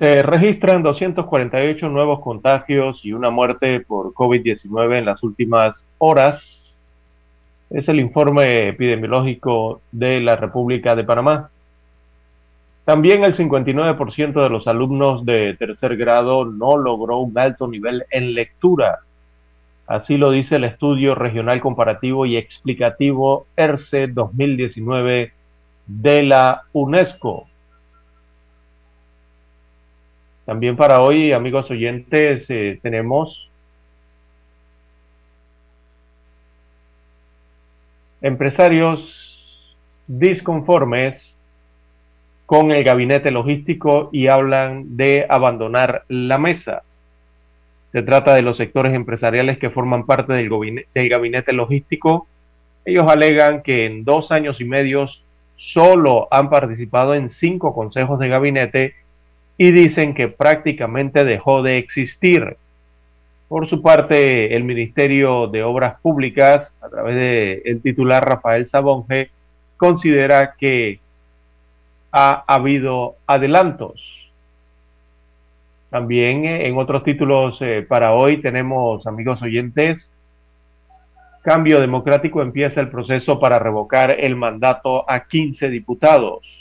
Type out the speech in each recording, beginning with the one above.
Se registran 248 nuevos contagios y una muerte por COVID-19 en las últimas horas. Es el informe epidemiológico de la República de Panamá. También el 59% de los alumnos de tercer grado no logró un alto nivel en lectura. Así lo dice el estudio regional comparativo y explicativo ERCE 2019 de la UNESCO. También para hoy, amigos oyentes, eh, tenemos empresarios disconformes con el gabinete logístico y hablan de abandonar la mesa. Se trata de los sectores empresariales que forman parte del, del gabinete logístico. Ellos alegan que en dos años y medio solo han participado en cinco consejos de gabinete y dicen que prácticamente dejó de existir. Por su parte, el Ministerio de Obras Públicas, a través del el titular Rafael Sabonge, considera que ha habido adelantos. También eh, en otros títulos eh, para hoy tenemos, amigos oyentes, Cambio Democrático empieza el proceso para revocar el mandato a 15 diputados.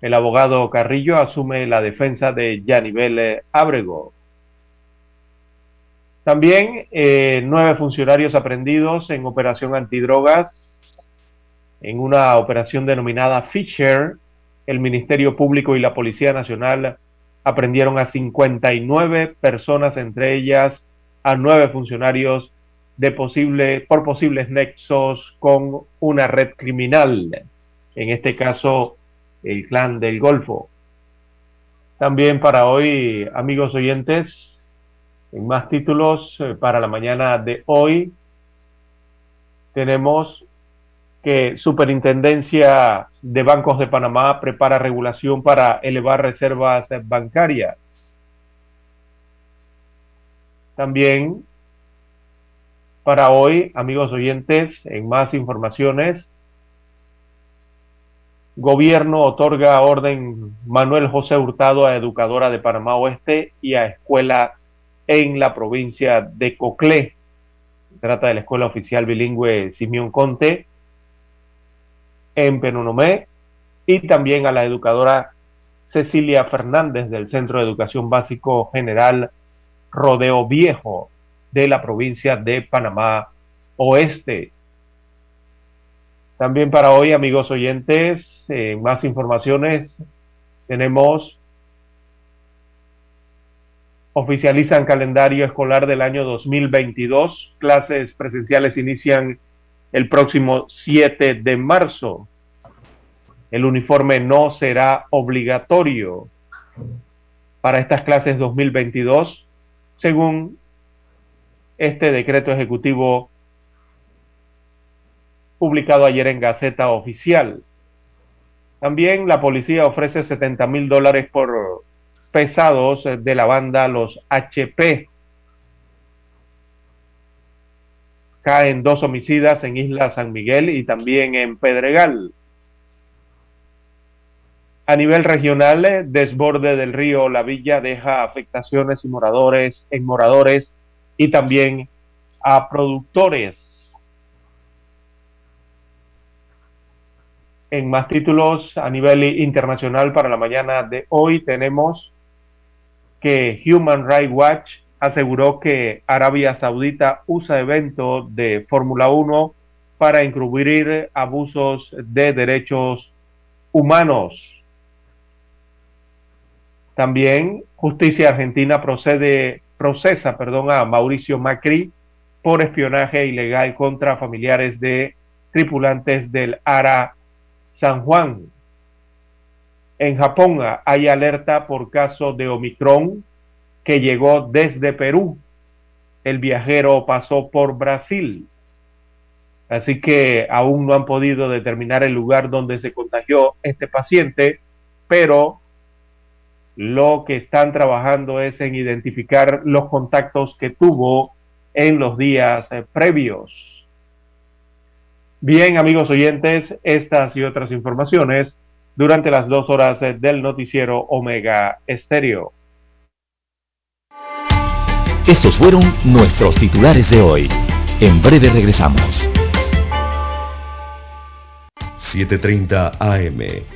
El abogado Carrillo asume la defensa de Yanibel Ábrego. También eh, nueve funcionarios aprendidos en operación antidrogas. En una operación denominada Fisher, el Ministerio Público y la Policía Nacional aprendieron a 59 personas, entre ellas a nueve funcionarios de posible, por posibles nexos con una red criminal. En este caso, el clan del Golfo. También para hoy, amigos oyentes, en más títulos eh, para la mañana de hoy, tenemos que Superintendencia de Bancos de Panamá prepara regulación para elevar reservas bancarias. También para hoy, amigos oyentes, en más informaciones, Gobierno otorga orden Manuel José Hurtado a Educadora de Panamá Oeste y a Escuela en la provincia de Coclé. Se trata de la Escuela Oficial Bilingüe Simeón Conte en Penonomé y también a la educadora Cecilia Fernández del Centro de Educación Básico General Rodeo Viejo de la provincia de Panamá Oeste. También para hoy, amigos oyentes, eh, más informaciones tenemos, oficializan calendario escolar del año 2022, clases presenciales inician el próximo 7 de marzo. El uniforme no será obligatorio para estas clases 2022, según este decreto ejecutivo publicado ayer en Gaceta Oficial. También la policía ofrece 70 mil dólares por pesados de la banda Los HP. Caen dos homicidas en Isla San Miguel y también en Pedregal. A nivel regional, desborde del río La Villa deja afectaciones y moradores, en moradores y también a productores. En más títulos a nivel internacional para la mañana de hoy tenemos que Human Rights Watch aseguró que Arabia Saudita usa eventos de Fórmula 1 para encubrir abusos de derechos humanos. También Justicia Argentina procede, procesa perdón, a Mauricio Macri por espionaje ilegal contra familiares de tripulantes del ARA San Juan. En Japón hay alerta por caso de Omicron que llegó desde Perú. El viajero pasó por Brasil. Así que aún no han podido determinar el lugar donde se contagió este paciente, pero lo que están trabajando es en identificar los contactos que tuvo en los días eh, previos. Bien, amigos oyentes, estas y otras informaciones durante las dos horas eh, del noticiero Omega Estéreo. Estos fueron nuestros titulares de hoy. En breve regresamos. 7.30 AM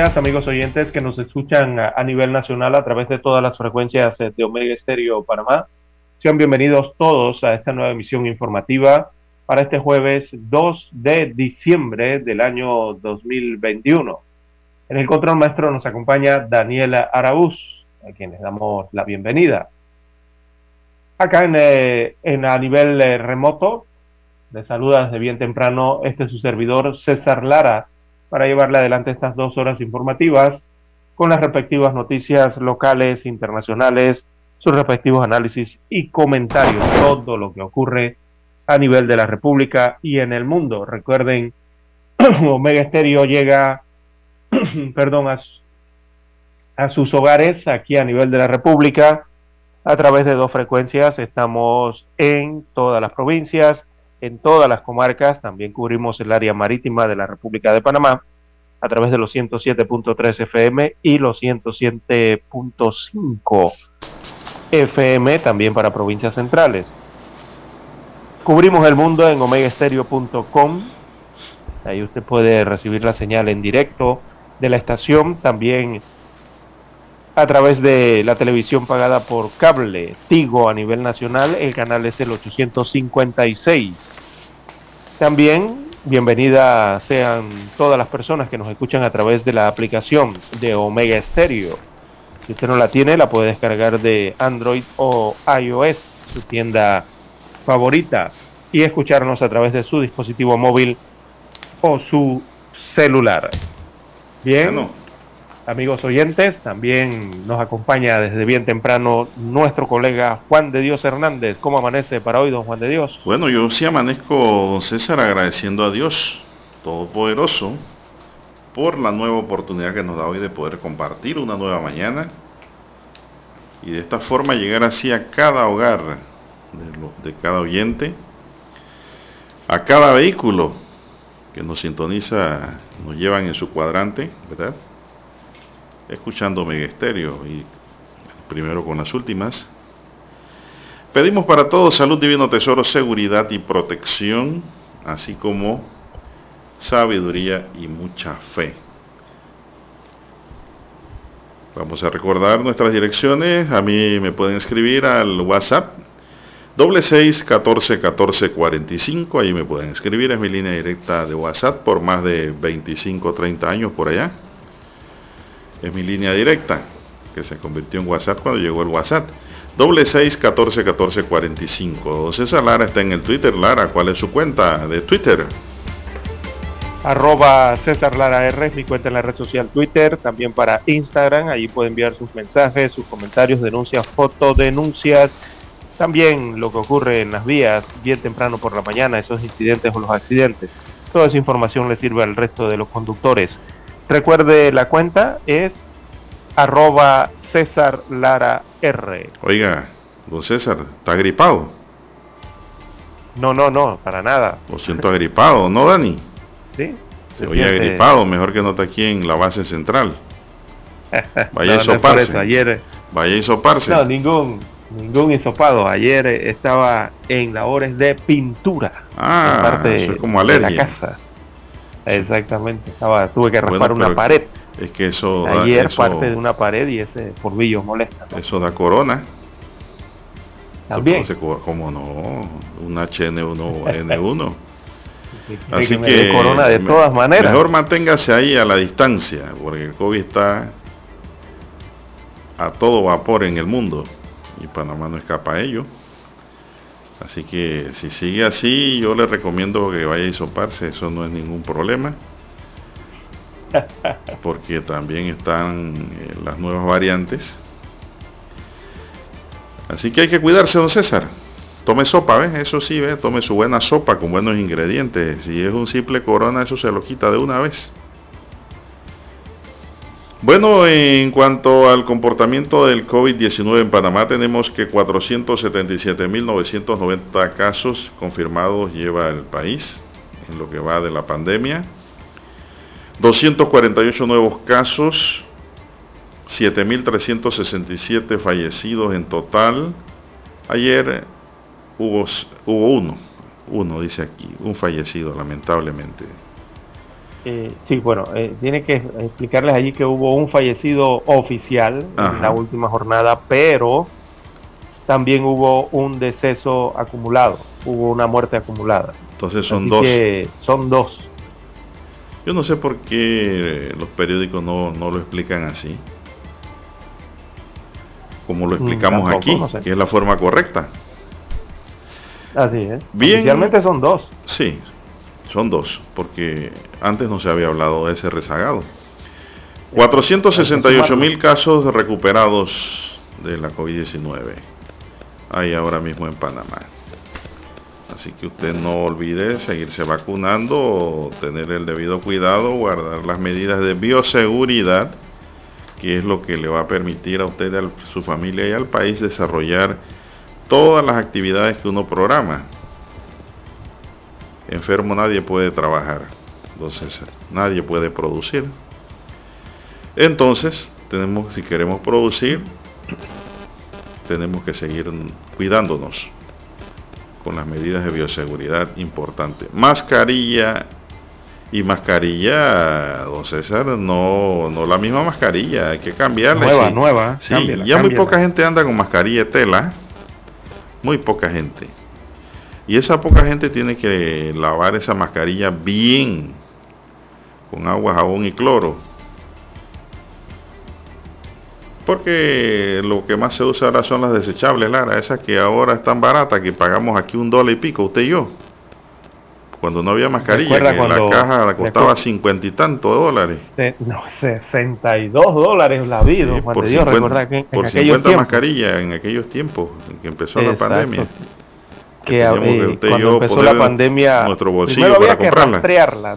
Amigos oyentes que nos escuchan a, nivel nacional a través de todas las frecuencias de Omega Estéreo Panamá. Sean bienvenidos todos a esta nueva emisión informativa para este jueves 2 de diciembre del año 2021. En el control maestro nos acompaña Daniela Araúz, a quien les damos la bienvenida. Acá en, eh, a nivel eh, remoto, les saluda desde bien temprano este su servidor César Lara para llevarle adelante estas dos horas informativas con las respectivas noticias locales, internacionales, sus respectivos análisis y comentarios, todo lo que ocurre a nivel de la República y en el mundo. Recuerden, Omega Estéreo llega, perdón, a, a sus hogares aquí a nivel de la República a través de dos frecuencias. Estamos en todas las provincias, en todas las comarcas, también cubrimos el área marítima de la República de Panamá a través de los 107.3 FM y los 107.5 FM también para provincias centrales. Cubrimos el mundo en omegaestereo.com. Ahí usted puede recibir la señal en directo de la estación, también a través de la televisión pagada por cable Tigo a nivel nacional, el canal es el 856. También bienvenida sean todas las personas que nos escuchan a través de la aplicación de Omega Stereo. Si usted no la tiene, la puede descargar de Android o iOS, su tienda favorita, y escucharnos a través de su dispositivo móvil o su celular. Bien. Amigos oyentes, también nos acompaña desde bien temprano nuestro colega Juan de Dios Hernández. ¿Cómo amanece para hoy, don Juan de Dios? Bueno, yo sí amanezco, don César, agradeciendo a Dios Todopoderoso por la nueva oportunidad que nos da hoy de poder compartir una nueva mañana y de esta forma llegar así a cada hogar de, cada oyente, a cada vehículo que nos sintoniza, nos llevan en su cuadrante, ¿verdad? Escuchando Mega y primero con las últimas. Pedimos para todos salud, divino tesoro, seguridad y protección, así como sabiduría y mucha fe. Vamos a recordar nuestras direcciones. A mí me pueden escribir al WhatsApp doble seis catorce catorce cuarenta y cinco. Ahí me pueden escribir. Es mi línea directa de WhatsApp por más de 25 o 30 años por allá. Es mi línea directa que se convirtió en WhatsApp cuando llegó el WhatsApp. Doble seis catorce catorce cuarenta y cinco. César Lara está en el Twitter. Lara, ¿cuál es su cuenta de Twitter? Arroba César Lara R es mi cuenta en la red social Twitter, también para Instagram, allí puede enviar sus mensajes, sus comentarios, denuncias, fotodenuncias, también lo que ocurre en las vías bien temprano por la mañana, esos incidentes o los accidentes. Toda esa información le sirve al resto de los conductores. Recuerde la cuenta es arroba César Lara R. Oiga, don César, ¿está agripado? No, no, no, para nada. Lo siento agripado, ¿no, Dani? Sí. Se oye agripado, mejor que no está aquí en la base central. Vaya a soparse. ayer... Vaya a soparse. No, ningún, ningún hisopado. Ayer estaba en labores de pintura. Ah, parte es como alergia. De la casa. Exactamente. Estaba, tuve que raspar una pared. Es que eso Ayer parte de una pared y ese polvillo molesta. Eso da corona. También. ¿Cómo no? Un HN1N1. Así que, corona de todas maneras. Mejor manténgase ahí a la distancia, porque el COVID está a todo vapor en el mundo y Panamá no escapa a ello. Así que si sigue así, yo le recomiendo que vaya a hisoparse, eso no es ningún problema porque también están eh, las nuevas variantes. Así que hay que cuidarse, don César. Tome sopa, ¿ves? Eso sí, ¿ves? Tome su buena sopa con buenos ingredientes. Si es un simple corona, eso se lo quita de una vez. Bueno, en cuanto al comportamiento del COVID-19 en Panamá, tenemos que 477.990 casos confirmados lleva el país en lo que va de la pandemia. 248 nuevos casos, 7.367 fallecidos en total. Ayer hubo, hubo uno, uno dice aquí, un fallecido lamentablemente. Eh, sí, bueno, eh, tiene que explicarles allí que hubo un fallecido oficial en la última jornada, pero también hubo un deceso acumulado, hubo una muerte acumulada. Entonces son dos. son dos. Yo no sé por qué los periódicos no, lo explican así. Como lo mm, explicamos aquí, que es la forma correcta. Así es. Bien, son dos. Sí, son dos, porque antes no se había hablado de ese rezagado. 468 mil casos recuperados de la COVID-19 hay ahora mismo en Panamá. Así que usted no olvide seguirse vacunando, tener el debido cuidado, guardar las medidas de bioseguridad, que es lo que le va a permitir a usted, a su familia y al país desarrollar todas las actividades que uno programa. Enfermo nadie puede trabajar, entonces nadie puede producir. Entonces, tenemos, si queremos producir, tenemos que seguir cuidándonos con las medidas de bioseguridad importantes. Mascarilla y mascarilla, don César, no, no la misma mascarilla, hay que cambiarla. Nueva, nueva. Sí, ya muy poca gente anda con mascarilla de tela, muy poca gente. Y esa poca gente tiene que lavar esa mascarilla bien, con agua, jabón y cloro porque lo que más se usa ahora son las desechables, Lara, esas que ahora están baratas, que pagamos aquí un dólar y pico, usted y yo. Cuando no había mascarilla, que la caja costaba cincuenta y tantos dólares. No, 62 dólares la vida, por 50, que por 50 mascarillas en aquellos tiempos, en que empezó la pandemia. Que, eh, cuando empezó la pandemia, nuestro bolsillo había que rastrearla.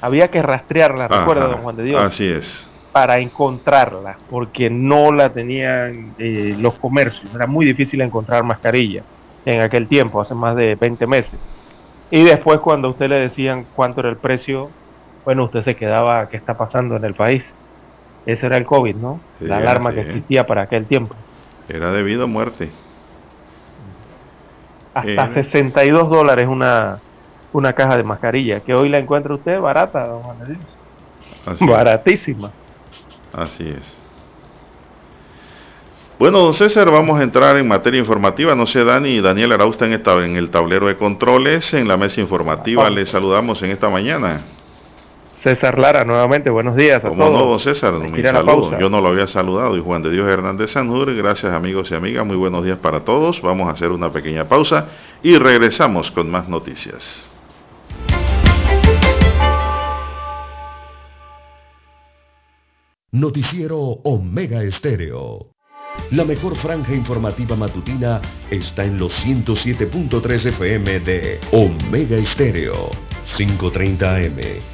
Había que rastrearla, recuerda, don Juan de Dios. Así es para encontrarla, porque no la tenían eh, los comercios. Era muy difícil encontrar mascarilla en aquel tiempo, hace más de 20 meses. Y después cuando usted le decían cuánto era el precio, bueno, usted se quedaba, ¿qué está pasando en el país? Ese era el COVID, ¿no? la alarma que existía para aquel tiempo. Era debido a muerte. Hasta 62 dólares una, una caja de mascarilla, que hoy la encuentra usted barata, don Juan Así Baratísima. Así es. Bueno, don César, vamos a entrar en materia informativa. No sé, Dani, Daniel Arausta en, en el tablero de controles, en la mesa informativa. Le saludamos en esta mañana. César Lara, nuevamente, buenos días a todos. no, don César? Mi saludo. Yo no lo había saludado. Y Juan de Dios Hernández Sanjur, gracias amigos y amigas, muy buenos días para todos. Vamos a hacer una pequeña pausa y regresamos con más noticias. Noticiero Omega Estéreo. La mejor franja informativa matutina está en los 107.3 FM de Omega Estéreo, 530 AM.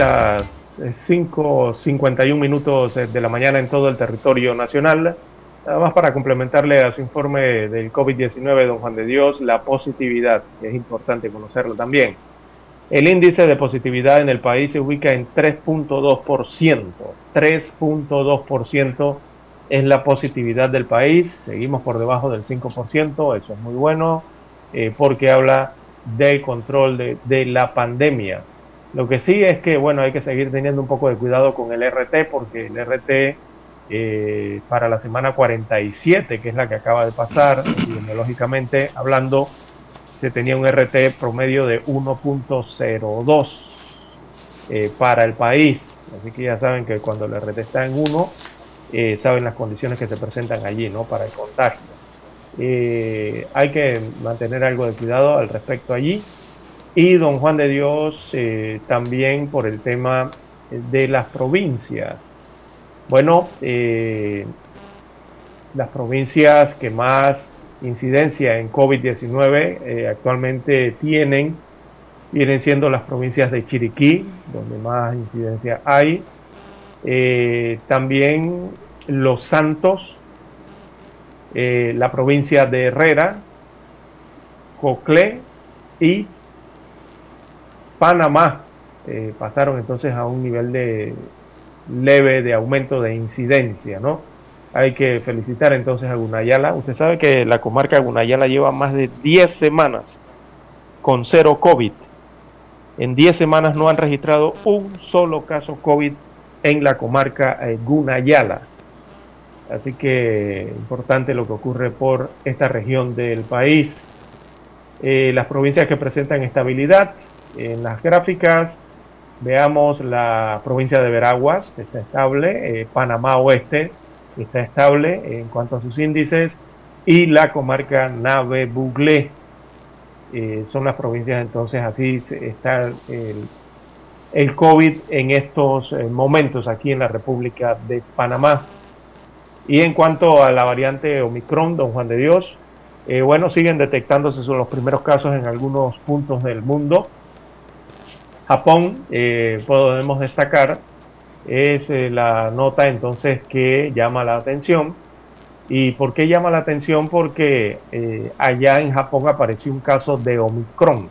Las 5.51 minutos de la mañana en todo el territorio nacional. Nada más para complementarle a su informe del COVID-19, don Juan de Dios, la positividad, que es importante conocerlo también. El índice de positividad en el país se ubica en 3.2%. 3.2% es la positividad del país. Seguimos por debajo del 5%. Eso es muy bueno eh, porque habla del control de, de la pandemia. Lo que sí es que, bueno, hay que seguir teniendo un poco de cuidado con el RT porque el RT eh, para la semana 47, que es la que acaba de pasar, epidemiológicamente hablando, se tenía un RT promedio de 1.02 eh, para el país. Así que ya saben que cuando el RT está en 1, eh, saben las condiciones que se presentan allí ¿no? para el contagio. hay que mantener algo de cuidado al respecto allí. Y don Juan de Dios también por el tema de las provincias. Bueno, eh, las provincias que más incidencia en COVID-19 eh, actualmente tienen vienen siendo las provincias de Chiriquí, donde más incidencia hay, eh, también Los Santos, la provincia de Herrera, Coclé y Panamá pasaron entonces a un nivel de leve de aumento de incidencia, ¿no? Hay que felicitar entonces a Gunayala. Usted sabe que la comarca Gunayala lleva más de 10 semanas con cero COVID. En 10 semanas no han registrado un solo caso COVID en la comarca eh, Gunayala. Así que importante lo que ocurre por esta región del país. Eh, las provincias que presentan estabilidad en las gráficas Veamos la provincia de Veraguas, que está estable, eh, Panamá Oeste, está estable en cuanto a sus índices, y la comarca Nave Buglé. Eh, son las provincias entonces así está el, el COVID en estos eh, momentos aquí en la República de Panamá. Y en cuanto a la variante Omicron, don Juan de Dios, bueno, siguen detectándose son los primeros casos en algunos puntos del mundo. Japón, eh, podemos destacar, es la nota entonces que llama la atención. ¿Y por qué llama la atención? Porque allá en Japón apareció un caso de Omicron,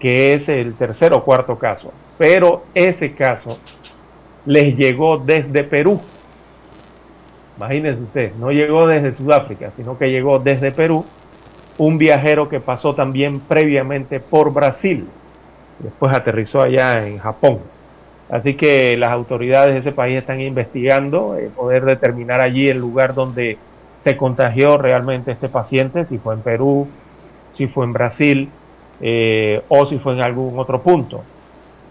que es el tercer o cuarto caso pero ese caso les llegó desde Perú. Imagínense usted, no llegó desde Sudáfrica, sino que llegó desde Perú un viajero que pasó también previamente por Brasil, después aterrizó allá en Japón. Así que las autoridades de ese país están investigando eh, poder determinar allí el lugar donde se contagió realmente este paciente, si fue en Perú, si fue en Brasil eh, o si fue en algún otro punto.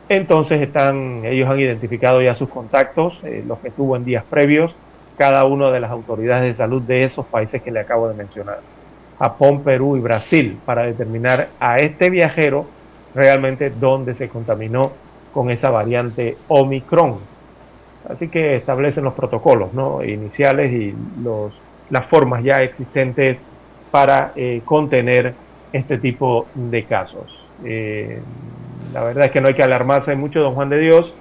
Entonces están, ellos han identificado ya sus contactos, eh, los que tuvo en días previos, cada una de las autoridades de salud de esos países que le acabo de mencionar, Japón, Perú y Brasil, para determinar a este viajero realmente dónde se contaminó con esa variante Omicron. Así que establecen los protocolos ¿no? iniciales y los, las formas ya existentes para eh, contener este tipo de casos. Eh, la verdad es que no hay que alarmarse mucho, don Juan de Dios,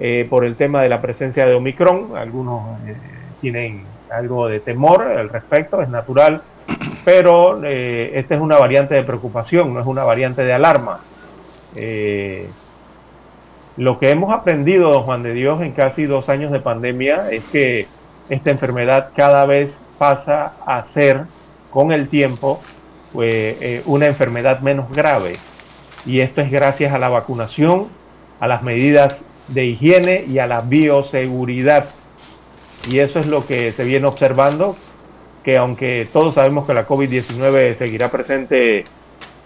eh, por el tema de la presencia de Omicron. Algunos eh, tienen algo de temor al respecto, es natural, pero eh, esta es una variante de preocupación, no es una variante de alarma. Lo que hemos aprendido, don Juan de Dios, en casi dos años de pandemia es que esta enfermedad cada vez pasa a ser, con el tiempo, pues, una enfermedad menos grave y esto es gracias a la vacunación, a las medidas de higiene y a la bioseguridad. Y eso es lo que se viene observando, que aunque todos sabemos que la COVID-19 seguirá presente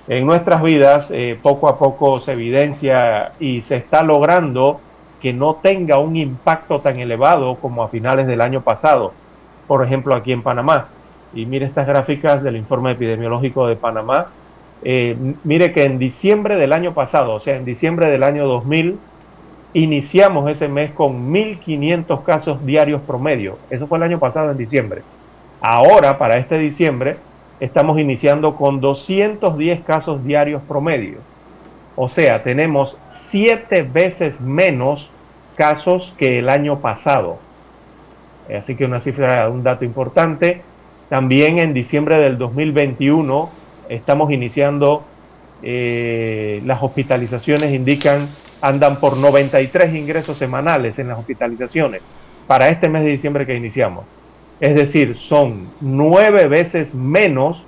en nuestras vidas, eh, poco a poco se evidencia y se está logrando que no tenga un impacto tan elevado como a finales del año pasado, por ejemplo aquí en Panamá. Y mire estas gráficas del informe epidemiológico de Panamá, eh, mire que en diciembre del año pasado, o sea, en diciembre del año 2000, iniciamos ese mes con 1.500 casos diarios promedio. Eso fue el año pasado, en diciembre. Ahora, para este diciembre, estamos iniciando con 210 casos diarios promedio. O sea, tenemos siete veces menos casos que el año pasado. Así que una cifra, un dato importante. También en diciembre del 2021 estamos iniciando, eh, las hospitalizaciones indican, andan por 93 ingresos semanales en las hospitalizaciones para este mes de diciembre que iniciamos. Es decir, son nueve veces menos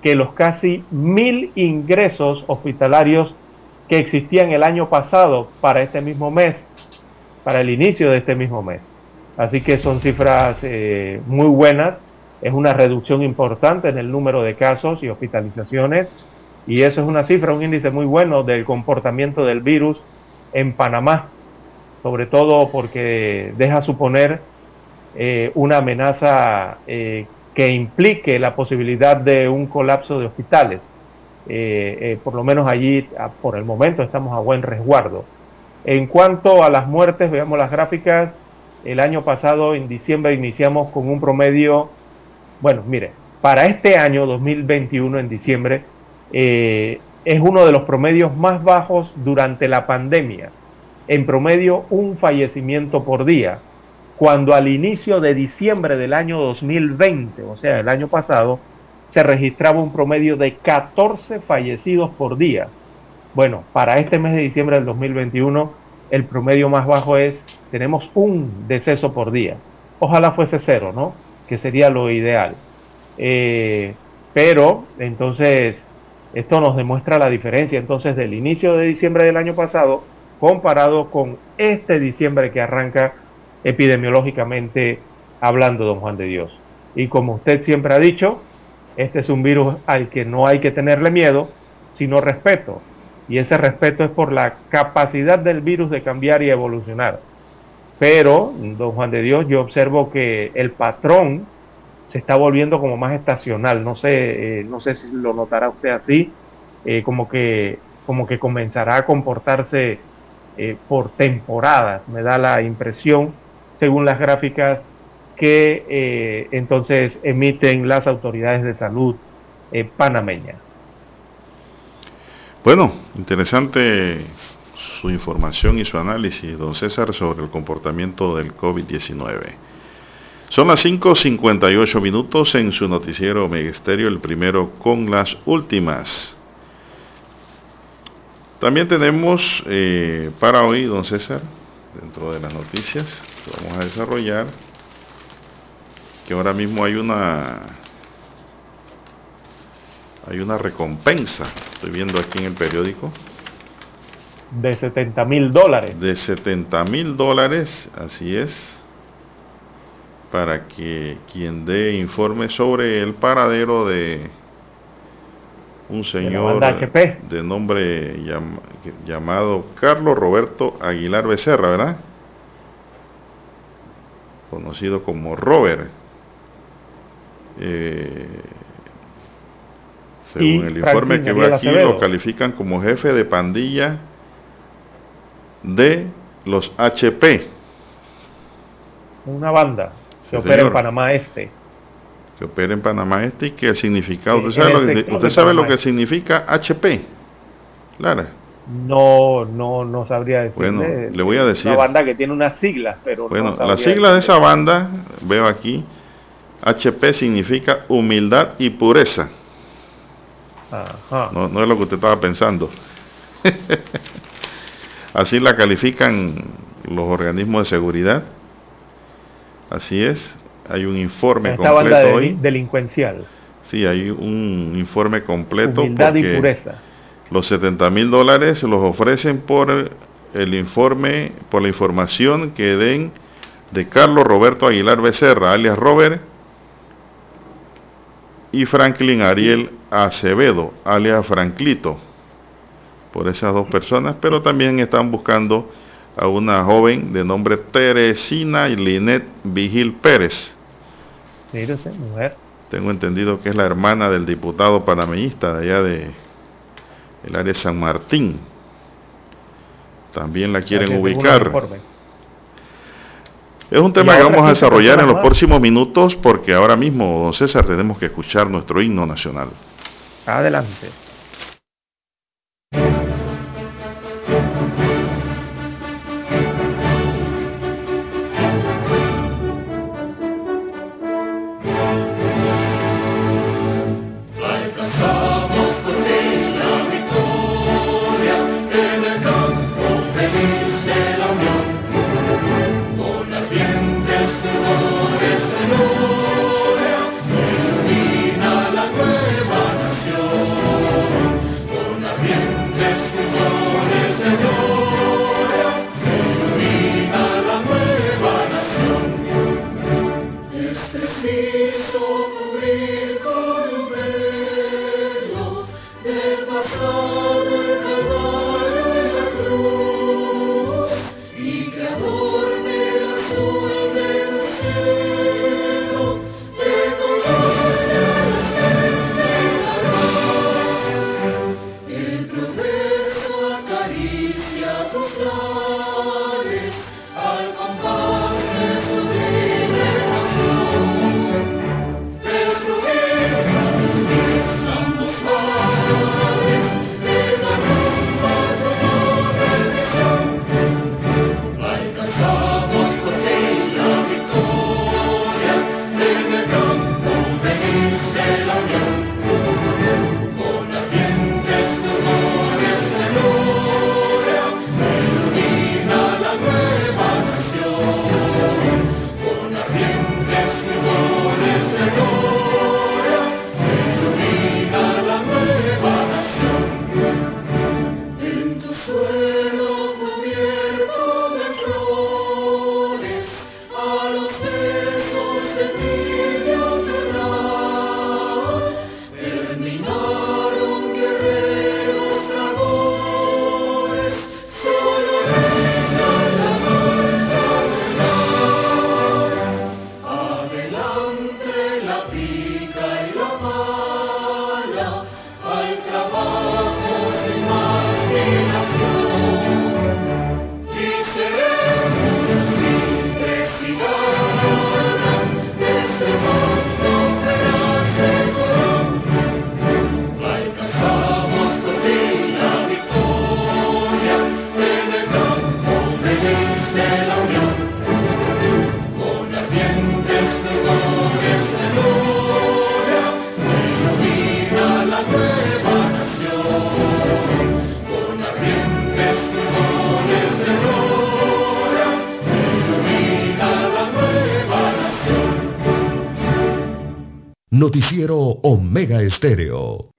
que los casi mil ingresos hospitalarios que existían el año pasado para este mismo mes, para el inicio de este mismo mes. Así que son cifras eh, muy buenas es una reducción importante en el número de casos y hospitalizaciones y eso es una cifra, un índice muy bueno del comportamiento del virus en Panamá, sobre todo porque deja suponer eh, una amenaza eh, que implique la posibilidad de un colapso de hospitales. Eh, por lo menos allí, por el momento, estamos a buen resguardo. En cuanto a las muertes, veamos las gráficas. El año pasado, en diciembre, iniciamos con un promedio bueno, mire, para este año 2021, en diciembre, es uno de los promedios más bajos durante la pandemia. En promedio, un fallecimiento por día, cuando al inicio de diciembre del año 2020, o sea, el año pasado, se registraba un promedio de 14 fallecidos por día. Bueno, para este mes de diciembre del 2021, el promedio más bajo es, tenemos un deceso por día. Ojalá fuese cero, ¿no? que sería lo ideal. Eh, pero entonces esto nos demuestra la diferencia entonces del inicio de diciembre del año pasado comparado con este diciembre que arranca epidemiológicamente hablando, don Juan de Dios. Y como usted siempre ha dicho, este es un virus al que no hay que tenerle miedo, sino respeto. Y ese respeto es por la capacidad del virus de cambiar y evolucionar. pero, don Juan de Dios, yo observo que el patrón se está volviendo como más estacional. No sé, eh, no sé si lo notará usted así, eh, como que como que comenzará a comportarse eh, por temporadas, me da la impresión, según las gráficas que entonces emiten las autoridades de salud panameñas. Bueno, interesante su información y su análisis, don César, sobre el comportamiento del COVID-19. Son las 5.58 minutos en su noticiero Megesterio, el primero con las últimas. También tenemos eh, para hoy, don César, dentro de las noticias que vamos a desarrollar, que ahora mismo hay una hay una recompensa, estoy viendo aquí en el periódico, de 70 mil dólares. De 70 mil dólares, así es, para que quien dé informe sobre el paradero de un señor de, nombre llamado Carlos Roberto Aguilar Becerra, ¿verdad? Conocido como Robert. Eh, según el informe que va aquí, lo califican como jefe de pandilla de los HP. Una banda que opera en Panamá Este. Que opera en Panamá Este y que el significado, ¿usted sabe, lo que, usted sabe lo que significa HP? Lara. No, no, no sabría decir. Bueno, le voy a decir. Una banda que tiene unas siglas, pero. Bueno, las siglas de esa banda, veo aquí, HP significa humildad y pureza. No, no es lo que usted estaba pensando. Así la califican los organismos de seguridad. Así es. Hay un informe Esta completo hoy. Delincuencial. Sí, hay un informe completo. Humildad y pureza. Los 70 mil dólares los ofrecen por el informe, por la información que den de Carlos Roberto Aguilar Becerra, alias Robert, y Franklin Ariel Acevedo, alias Franklito por esas dos personas, pero también están buscando a una joven de nombre Teresina Linet Vigil Pérez. Mujer. Tengo entendido que es la hermana del diputado panameñista de allá de el área de San Martín. También la quieren ubicar. Es un tema que vamos a desarrollar en los próximos minutos porque ahora mismo, don César, tenemos que escuchar nuestro himno nacional. Adelante. Noticiero Omega Estéreo.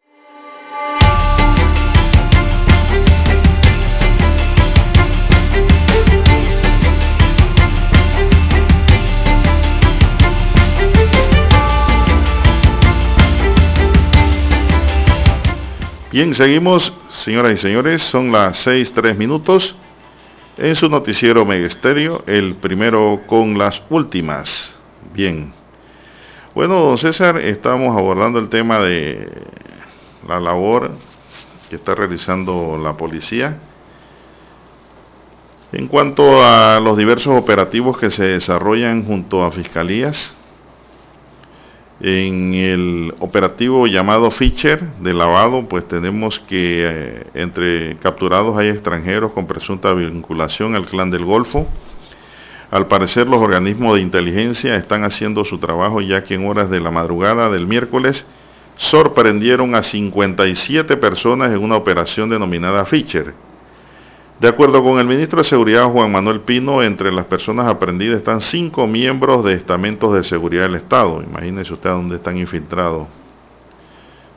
Bien, seguimos, señoras y señores, son las seis tres minutos en su noticiero Omega Estéreo, el primero con las últimas. Bien, bueno, don César, estamos abordando el tema de la labor que está realizando la policía. En cuanto a los diversos operativos que se desarrollan junto a fiscalías, en el operativo llamado Fischer de lavado, pues tenemos que eh, entre capturados hay extranjeros con presunta vinculación al clan del Golfo al parecer los organismos de inteligencia están haciendo su trabajo ya que en horas de la madrugada del miércoles sorprendieron a 57 personas en una operación denominada Fischer. De acuerdo con el ministro de Seguridad Juan Manuel Pino, entre las personas aprendidas están cinco miembros de estamentos de seguridad del Estado. Imagínense usted dónde están infiltrados,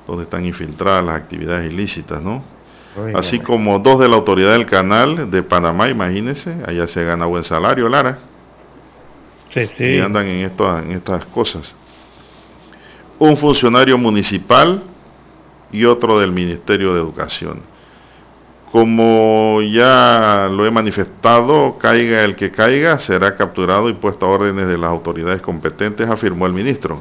dónde están infiltradas las actividades ilícitas, ¿no? Así como dos de la autoridad del canal de Panamá, imagínense, allá se gana buen salario, Lara. Sí, sí. Y andan en, esto, en estas cosas. Un funcionario municipal y otro del Ministerio de Educación. Como ya lo he manifestado, caiga el que caiga, será capturado y puesto a órdenes de las autoridades competentes, afirmó el ministro.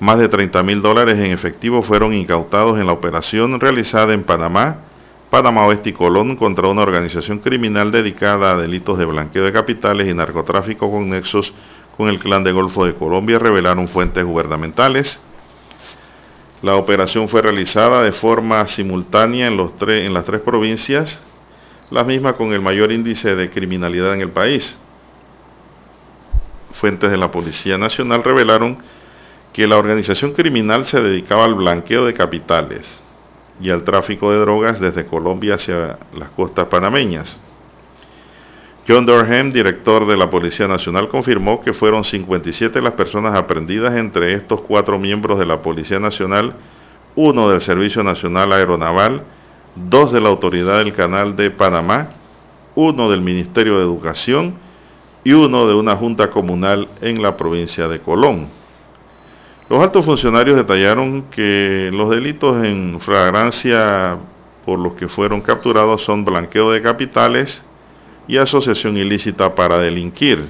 Más de 30 mil dólares en efectivo fueron incautados en la operación realizada en Panamá, Panamá Oeste y Colón contra una organización criminal dedicada a delitos de blanqueo de capitales y narcotráfico con nexos con el clan de Golfo de Colombia, revelaron fuentes gubernamentales. La operación fue realizada de forma simultánea en, los en las tres provincias, las mismas con el mayor índice de criminalidad en el país. Fuentes de la Policía Nacional revelaron que la organización criminal se dedicaba al blanqueo de capitales y al tráfico de drogas desde Colombia hacia las costas panameñas. John Durham, director de la Policía Nacional, confirmó que fueron 57 las personas aprendidas entre estos cuatro miembros de la Policía Nacional, uno del Servicio Nacional Aeronaval, dos de la Autoridad del Canal de Panamá, uno del Ministerio de Educación y uno de una junta comunal en la provincia de Colón. Los altos funcionarios detallaron que los delitos en flagrancia por los que fueron capturados son blanqueo de capitales y asociación ilícita para delinquir.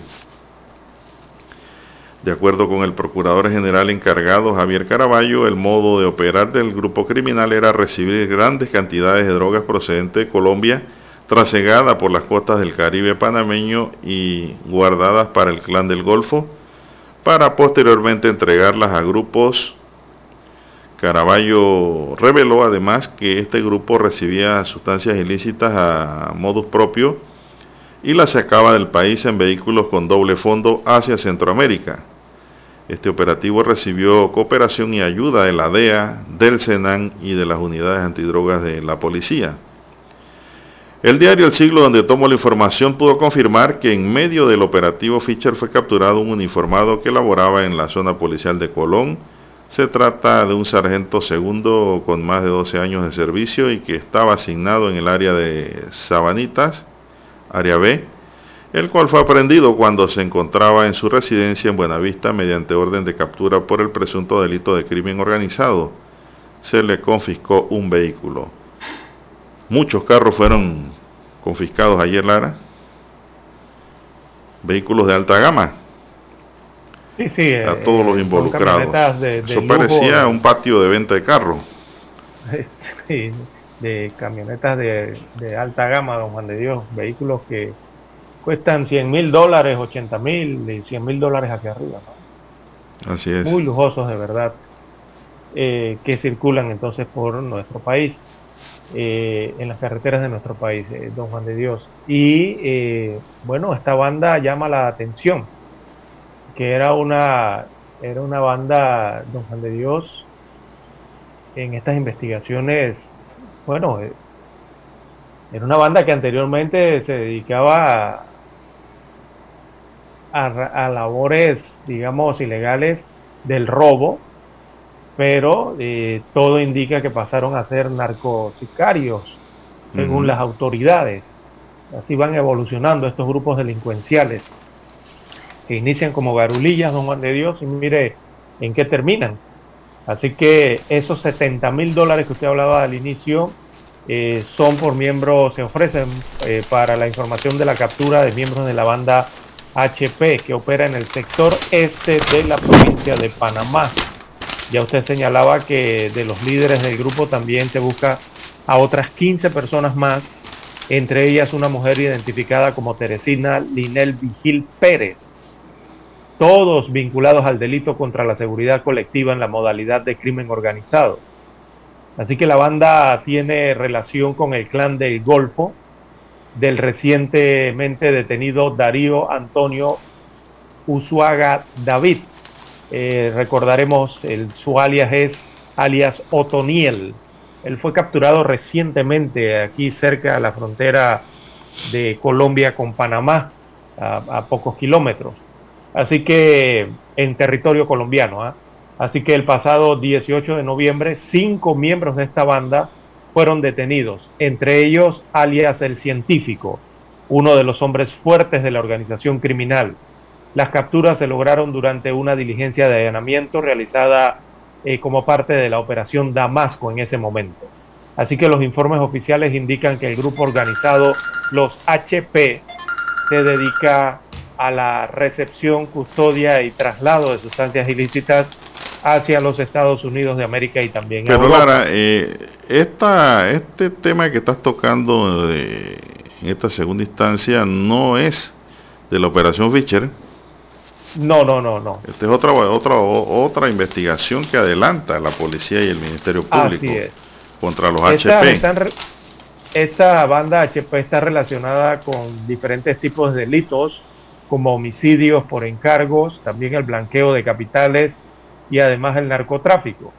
De acuerdo con el Procurador General encargado Javier Caraballo, el modo de operar del grupo criminal era recibir grandes cantidades de drogas procedentes de Colombia, trasegada por las costas del Caribe panameño y guardadas para el clan del Golfo, para posteriormente entregarlas a grupos. Caraballo reveló además que este grupo recibía sustancias ilícitas a modus propio y las sacaba del país en vehículos con doble fondo hacia Centroamérica. Este operativo recibió cooperación y ayuda de la DEA, del SENAN y de las unidades antidrogas de la policía. El diario El Siglo, donde tomó la información, pudo confirmar que en medio del operativo Fischer fue capturado un uniformado que laboraba en la zona policial de Colón. Se trata de un sargento segundo con más de 12 años de servicio y que estaba asignado en el área de Sabanitas, área B, el cual fue aprendido cuando se encontraba en su residencia en Buenavista mediante orden de captura por el presunto delito de crimen organizado. Se le confiscó un vehículo. Muchos carros fueron confiscados ayer, Lara. Vehículos de alta gama. a todos los involucrados. Eso parecía un patio de venta de carros. Sí, de camionetas de, alta gama, don Juan de Dios, vehículos que cuestan 100 mil dólares, 80 mil y 100 mil dólares hacia arriba. Así es. Muy lujosos de verdad, eh, que circulan entonces por nuestro país, eh, en las carreteras de nuestro país, eh, don Juan de Dios. Y bueno, esta banda llama la atención, que era una, era una banda, don Juan de Dios, en estas investigaciones bueno, eh, era una banda que anteriormente se dedicaba a, labores, digamos, ilegales del robo, pero eh, todo indica que pasaron a ser narcosicarios, según las autoridades. Así van evolucionando estos grupos delincuenciales, que inician como garulillas, don Juan de Dios, y mire en qué terminan. Así que esos 70 mil dólares que usted hablaba al inicio eh, son por miembros, se ofrecen eh, para la información de la captura de miembros de la banda HP que opera en el sector este de la provincia de Panamá. Ya usted señalaba que de los líderes del grupo también se busca a otras 15 personas más, entre ellas una mujer identificada como Teresina Linel Vigil Pérez todos vinculados al delito contra la seguridad colectiva en la modalidad de crimen organizado. Así que la banda tiene relación con el clan del Golfo, del recientemente detenido Darío Antonio Usuaga David. Eh, recordaremos, el, su alias es alias Otoniel. Él fue capturado recientemente aquí cerca de la frontera de Colombia con Panamá, a pocos kilómetros. Así que en territorio colombiano. ¿ah? Así que el pasado 18 de noviembre, cinco miembros de esta banda fueron detenidos, entre ellos alias el científico, uno de los hombres fuertes de la organización criminal. Las capturas se lograron durante una diligencia de allanamiento realizada eh, como parte de la operación Damasco en ese momento. Así que los informes oficiales indican que el grupo organizado, los HP, se dedica a la recepción, custodia y traslado de sustancias ilícitas hacia los Estados Unidos de América y también Pero Lara, eh, esta, este tema que estás tocando en esta segunda instancia no es de la operación Fischer. No, no, no, no. Esta es otra, otra, otra investigación que adelanta la policía y el Ministerio Público contra los HP. esta banda HP está relacionada con diferentes tipos de delitos como homicidios por encargos, también el blanqueo de capitales y además el narcotráfico.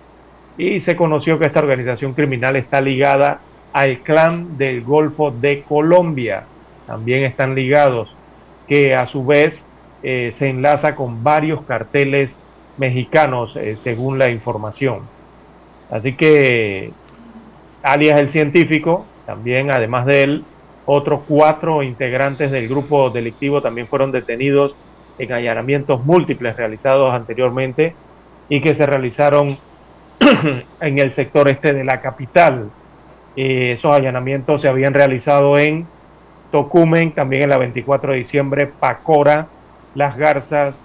Y se conoció que esta organización criminal está ligada al clan del Golfo de Colombia. También están ligados, que a su vez eh, se enlaza con varios carteles mexicanos, eh, según la información. Así que, alias el científico, también además de él, otros cuatro integrantes del grupo delictivo también fueron detenidos en allanamientos múltiples realizados anteriormente y que se realizaron en el sector este de la capital. Eh, esos allanamientos se habían realizado en Tocumen, también en la 24 de diciembre, Pacora, Las Garzas,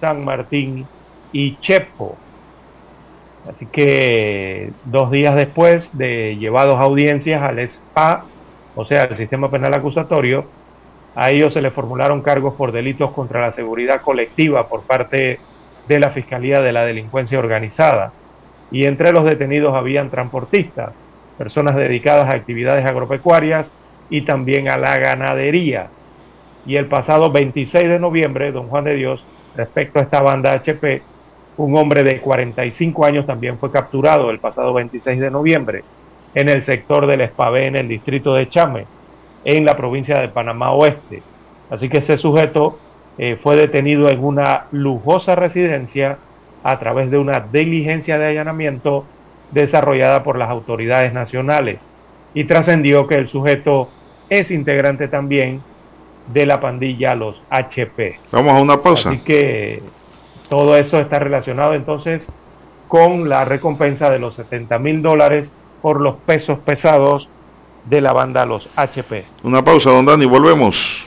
San Martín y Chepo. Así que dos días después de llevados a audiencias al SPA, o sea, el sistema penal acusatorio, a ellos se les formularon cargos por delitos contra la seguridad colectiva por parte de la Fiscalía de la Delincuencia Organizada. Y entre los detenidos habían transportistas, personas dedicadas a actividades agropecuarias y también a la ganadería. Y el pasado 26 de noviembre, don Juan de Dios, respecto a esta banda HP, un hombre de 45 años también fue capturado el pasado 26 de noviembre en el sector del Espavé, en el distrito de Chame, en la provincia de Panamá Oeste. Así que ese sujeto eh, fue detenido en una lujosa residencia a través de una diligencia de allanamiento desarrollada por las autoridades nacionales y trascendió que el sujeto es integrante también de la pandilla Los HP. Vamos a una pausa. Así que todo eso está relacionado entonces con la recompensa de los 70 mil dólares por los pesos pesados de la banda Los HP. Una pausa, don Dani, volvemos.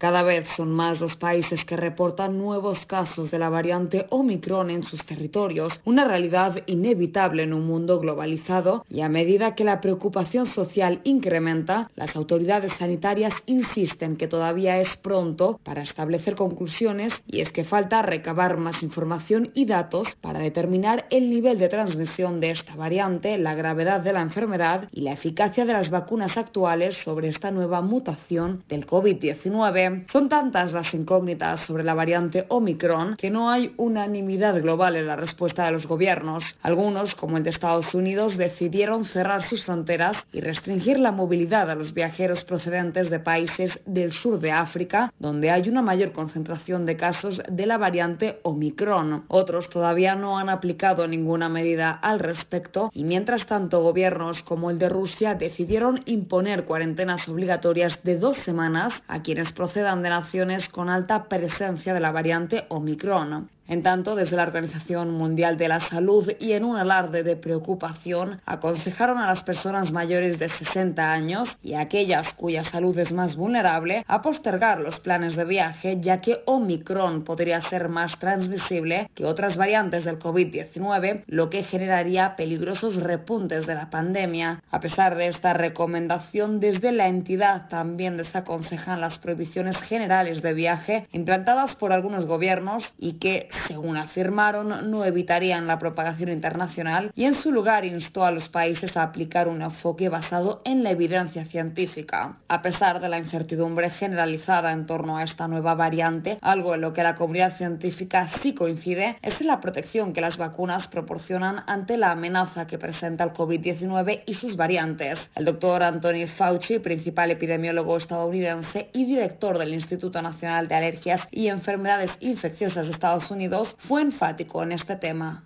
Cada vez son más los países que reportan nuevos casos de la variante Omicron en sus territorios, una realidad inevitable en un mundo globalizado y a medida que la preocupación social incrementa, las autoridades sanitarias insisten que todavía es pronto para establecer conclusiones y es que falta recabar más información y datos para determinar el nivel de transmisión de esta variante, la gravedad de la enfermedad y la eficacia de las vacunas actuales sobre esta nueva mutación del COVID-19. Son tantas las incógnitas sobre la variante Omicron que no hay unanimidad global en la respuesta de los gobiernos. Algunos, como el de Estados Unidos, decidieron cerrar sus fronteras y restringir la movilidad a los viajeros procedentes de países del sur de África, donde hay una mayor concentración de casos de la variante Omicron. Otros todavía no han aplicado ninguna medida al respecto y mientras tanto gobiernos como el de Rusia decidieron imponer cuarentenas obligatorias de dos semanas a quienes proceden de naciones con alta presencia de la variante Omicron. En tanto, desde la Organización Mundial de la Salud y en un alarde de preocupación, aconsejaron a las personas mayores de 60 años y a aquellas cuya salud es más vulnerable a postergar los planes de viaje, ya que Omicron podría ser más transmisible que otras variantes del COVID-19, lo que generaría peligrosos repuntes de la pandemia. A pesar de esta recomendación, desde la entidad también desaconsejan las prohibiciones generales de viaje implantadas por algunos gobiernos y que según afirmaron, no evitarían la propagación internacional y en su lugar instó a los países a aplicar un enfoque basado en la evidencia científica. A pesar de la incertidumbre generalizada en torno a esta nueva variante, algo en lo que la comunidad científica sí coincide es en la protección que las vacunas proporcionan ante la amenaza que presenta el COVID-19 y sus variantes. El doctor Anthony Fauci, principal epidemiólogo estadounidense y director del Instituto Nacional de Alergias y Enfermedades Infecciosas de Estados Unidos, fue enfático en este tema.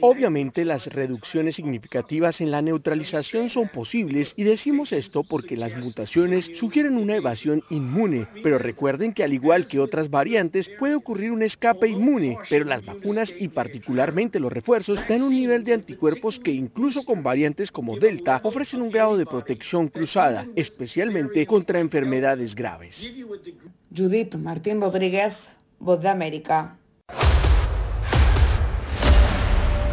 Obviamente las reducciones significativas en la neutralización son posibles y decimos esto porque las mutaciones sugieren una evasión inmune, pero recuerden que al igual que otras variantes puede ocurrir un escape inmune, pero las vacunas y particularmente los refuerzos dan un nivel de anticuerpos que incluso con variantes como Delta ofrecen un grado de protección cruzada, especialmente contra enfermedades graves. Judith Martín Rodríguez, Voz de América.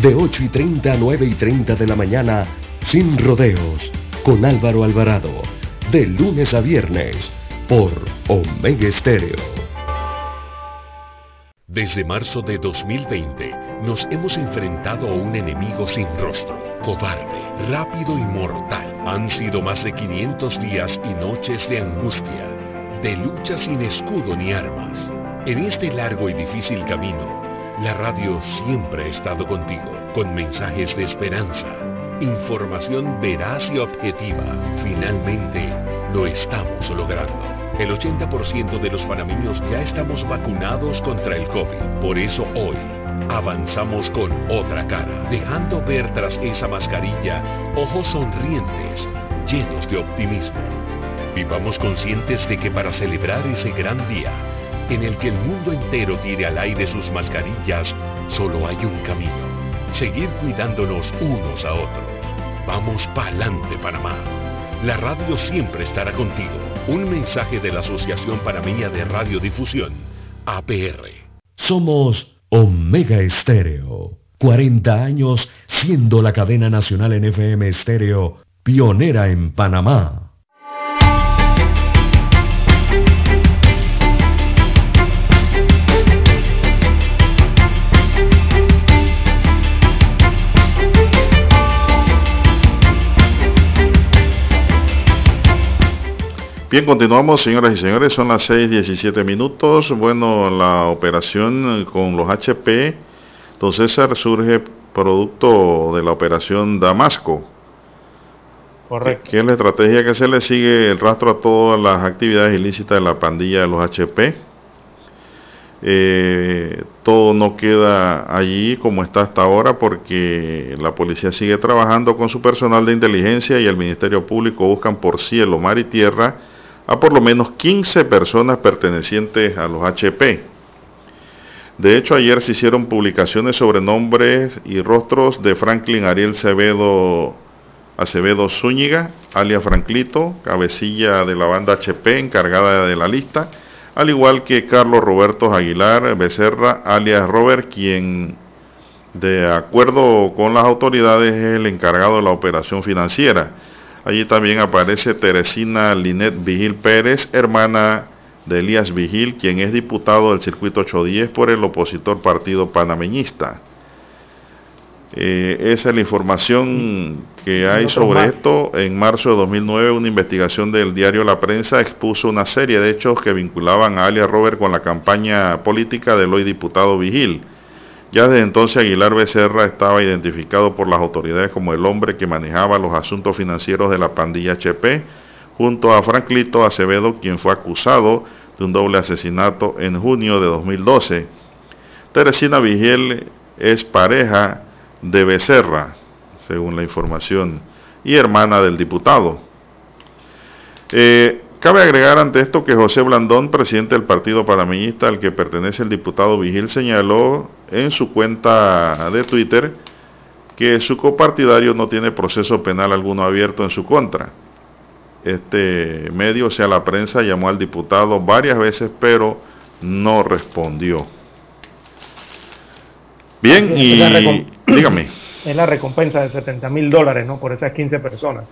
De 8 y 30 a 9 y 30 de la mañana, sin rodeos, con Álvaro Alvarado. De lunes a viernes, por Omega Estéreo. Desde marzo de 2020 nos hemos enfrentado a un enemigo sin rostro, cobarde, rápido y mortal. Han sido más de 500 días y noches de angustia, de lucha sin escudo ni armas. En este largo y difícil camino, la radio siempre ha estado contigo, con mensajes de esperanza, información veraz y objetiva. Finalmente, lo estamos logrando. El 80% de los panameños ya estamos vacunados contra el COVID. Por eso hoy avanzamos con otra cara, dejando ver tras esa mascarilla ojos sonrientes, llenos de optimismo. Vivamos conscientes de que para celebrar ese gran día, en el que el mundo entero tire al aire sus mascarillas, solo hay un camino. Seguir cuidándonos unos a otros. Vamos pa'lante Panamá. La radio siempre estará contigo un mensaje de la Asociación Panameña de Radiodifusión, APR. Somos Omega Estéreo. 40 años siendo la cadena nacional en FM Estéreo pionera en Panamá. Bien, continuamos, señoras y señores, son las 6.17 minutos. Bueno, la operación con los HP, don César, surge producto de la operación Damasco. Correcto. Que es la estrategia que se le sigue el rastro a todas las actividades ilícitas de la pandilla de los HP. Eh, todo no queda allí como está hasta ahora porque la policía sigue trabajando con su personal de inteligencia y el Ministerio Público buscan por cielo, mar y tierra a por lo menos 15 personas pertenecientes a los HP. De hecho, ayer se hicieron publicaciones sobre nombres y rostros de Franklin Ariel Acevedo, Acevedo Zúñiga, alias Franklito, cabecilla de la banda HP, encargada de la lista, al igual que Carlos Roberto Aguilar Becerra, alias Robert, quien de acuerdo con las autoridades es el encargado de la operación financiera. Allí también aparece Teresina Linet Vigil Pérez, hermana de Elías Vigil, quien es diputado del circuito 810 por el opositor partido panameñista. Eh, esa es la información que hay sobre esto. En marzo de 2009, una investigación del diario La Prensa expuso una serie de hechos que vinculaban a alias Robert con la campaña política del hoy diputado Vigil. Ya desde entonces Aguilar Becerra estaba identificado por las autoridades como el hombre que manejaba los asuntos financieros de la pandilla HP, junto a Franklito Acevedo, quien fue acusado de un doble asesinato en junio de 2012. Teresina Vigiel es pareja de Becerra, según la información, y hermana del diputado. Eh, Cabe agregar ante esto que José Blandón, presidente del Partido Panameñista al que pertenece el diputado Vigil, señaló en su cuenta de Twitter que su copartidario no tiene proceso penal alguno abierto en su contra. Este medio, o sea, la prensa, llamó al diputado varias veces, pero no respondió. Bien, y dígame. Es la recompensa de 70 mil dólares, ¿no? Por esas 15 personas.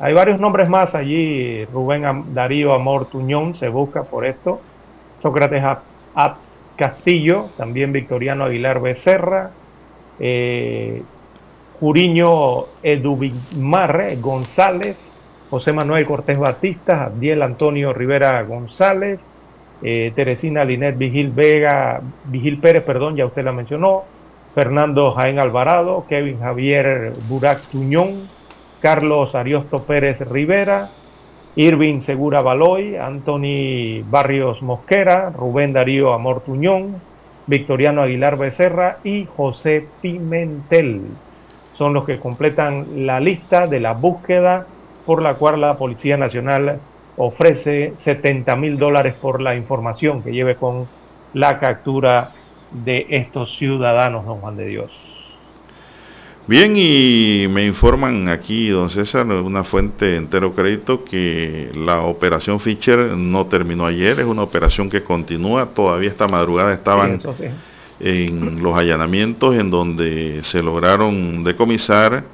Hay varios nombres más allí. Rubén Darío Amor Tuñón se busca por esto. Sócrates Ab Castillo, también Victoriano Aguilar Becerra. Eh, Juriño Edubimar González. José Manuel Cortés Batista. Abdiel Antonio Rivera González. Eh, Teresina Linet Vigil Vega, Vigil Pérez, perdón, ya usted la mencionó. Fernando Jaén Alvarado, Kevin Javier Burak Tuñón, Carlos Ariosto Pérez Rivera, Irving Segura Baloy, Anthony Barrios Mosquera, Rubén Darío Amor Tuñón, Victoriano Aguilar Becerra y José Pimentel. Son los que completan la lista de la búsqueda por la cual la Policía Nacional ofrece 70 mil dólares por la información que lleve con la captura de estos ciudadanos, don Juan de Dios. Bien, y me informan aquí, don César, una fuente entero crédito, que la operación Fischer no terminó ayer, es una operación que continúa, todavía esta madrugada estaban en los allanamientos en donde se lograron decomisar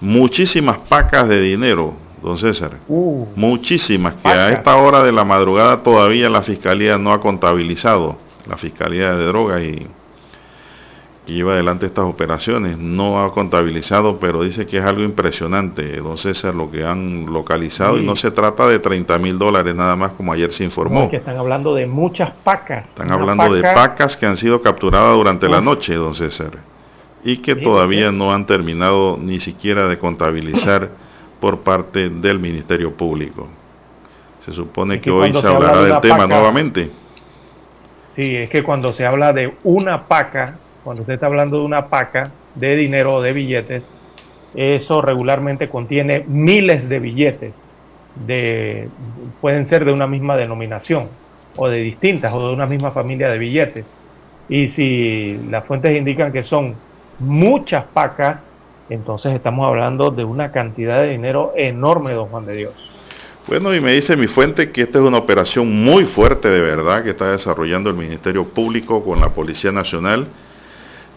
muchísimas pacas de dinero, don César, uh. muchísimas, que a esta hora de la madrugada todavía la Fiscalía no ha contabilizado, la Fiscalía de Drogas y que lleva adelante estas operaciones. No ha contabilizado, pero dice que es algo impresionante, don César, lo que han localizado. Y no se trata de 30 mil dólares nada más, como ayer se informó. que están hablando de muchas pacas. Están hablando de pacas que han sido capturadas durante la noche, don César. Y que todavía no han terminado ni siquiera de contabilizar por parte del Ministerio Público. Se supone que, hoy se, hablará del tema nuevamente. Sí, es que cuando se habla de una paca, cuando usted está hablando de una paca de dinero o de billetes, eso regularmente contiene miles de billetes, de, pueden ser de una misma denominación o de distintas o de una misma familia de billetes. Y si las fuentes indican que son muchas pacas, entonces estamos hablando de una cantidad de dinero enorme, don Juan de Dios. Bueno, y me dice mi fuente que esta es una operación muy fuerte de verdad que está desarrollando el Ministerio Público con la Policía Nacional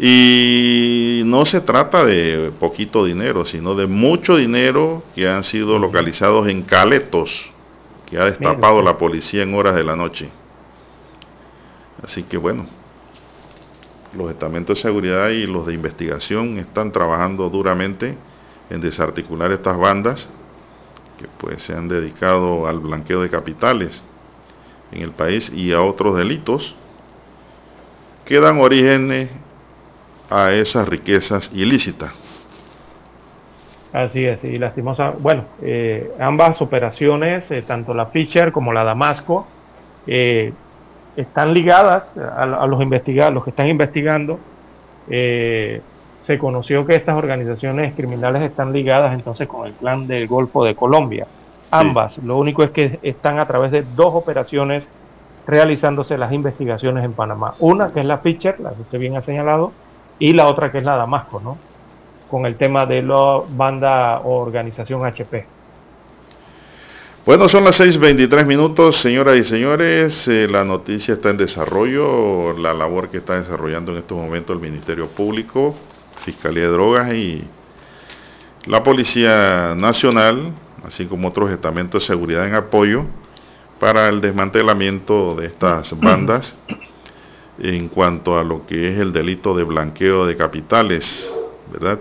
Y no se trata de poquito dinero, sino de mucho dinero que han sido localizados en caletos que ha destapado la policía en horas de la noche. Así que bueno, los estamentos de seguridad y los de investigación están trabajando duramente en desarticular estas bandas que pues se han dedicado al blanqueo de capitales en el país y a otros delitos que dan origen a esas riquezas ilícitas. Así es, y lastimosa, bueno, eh, ambas operaciones, eh, tanto la Fischer como la Damasco, eh, están ligadas a, los investigados, los que están investigando. se conoció que estas organizaciones criminales están ligadas entonces con el plan del Golfo de Colombia. Ambas, lo único es que están a través de dos operaciones realizándose las investigaciones en Panamá. Una que es la Fischer, la que usted bien ha señalado, y la otra que es la Damasco, ¿no? Con el tema de la banda o organización HP. Bueno, son las 6.23 minutos, señoras y señores. Eh, la noticia está en desarrollo, la labor que está desarrollando en estos momentos el Ministerio Público, Fiscalía de Drogas y la Policía Nacional, así como otros estamentos de seguridad en apoyo para el desmantelamiento de estas bandas en cuanto a lo que es el delito de blanqueo de capitales, ¿verdad?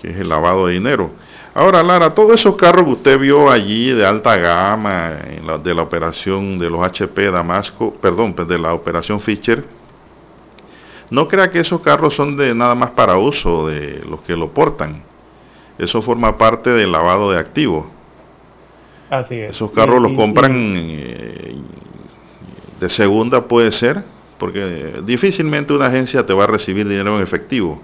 Que es el lavado de dinero. Ahora, Lara, todos esos carros que usted vio allí de alta gama, de la operación de los HP Damasco, perdón, pues, de la operación Fischer, no crea que esos carros son de nada más para uso de los que lo portan. Eso forma parte del lavado de activos. Así es. Esos carros los compran eh, de segunda puede ser, porque difícilmente una agencia te va a recibir dinero en efectivo.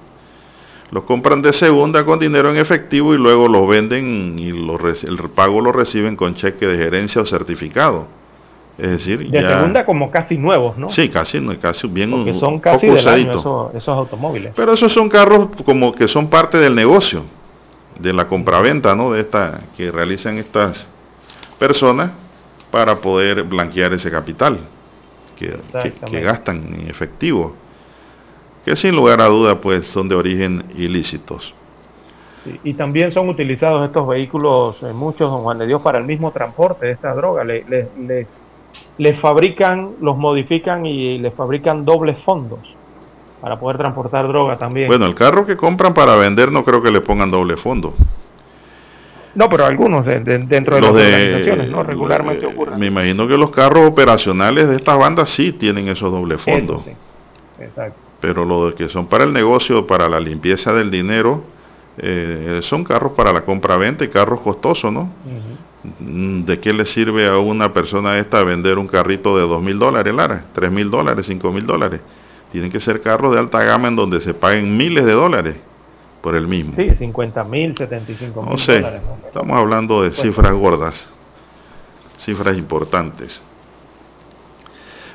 Los compran de segunda con dinero en efectivo y luego los venden y el pago lo reciben con cheque de gerencia o certificado. Es decir, de segunda como casi nuevos, ¿no? Sí, casi, casi bien Porque son casi del año esos, esos, automóviles. Pero esos son carros como que son parte del negocio, de la compraventa, ¿no? De esta que realizan estas personas para poder blanquear ese capital que, gastan en efectivo, que sin lugar a duda pues son de origen ilícitos. y también son utilizados estos vehículos, eh, muchos, don Juan de Dios, para el mismo transporte de esta droga. Les, les, fabrican, los modifican y les fabrican dobles fondos para poder transportar droga también. Bueno, el carro que compran para vender no creo que le pongan doble fondo. No, pero algunos dentro de las organizaciones, ¿no? Regularmente ocurre. Me imagino que los carros operacionales de estas bandas sí tienen esos doble fondos. Exacto. Pero los que son para el negocio, para la limpieza del dinero, eh, son carros para la compra-venta y carros costosos, ¿no? ¿De qué le sirve a una persona esta vender un carrito de dos mil dólares, Lara? ¿Tres mil dólares, cinco mil dólares? Tienen que ser carros de alta gama en donde se paguen miles de dólares por el mismo. Sí, 50 mil, 75 mil. No sé, estamos hablando de cifras gordas, cifras importantes.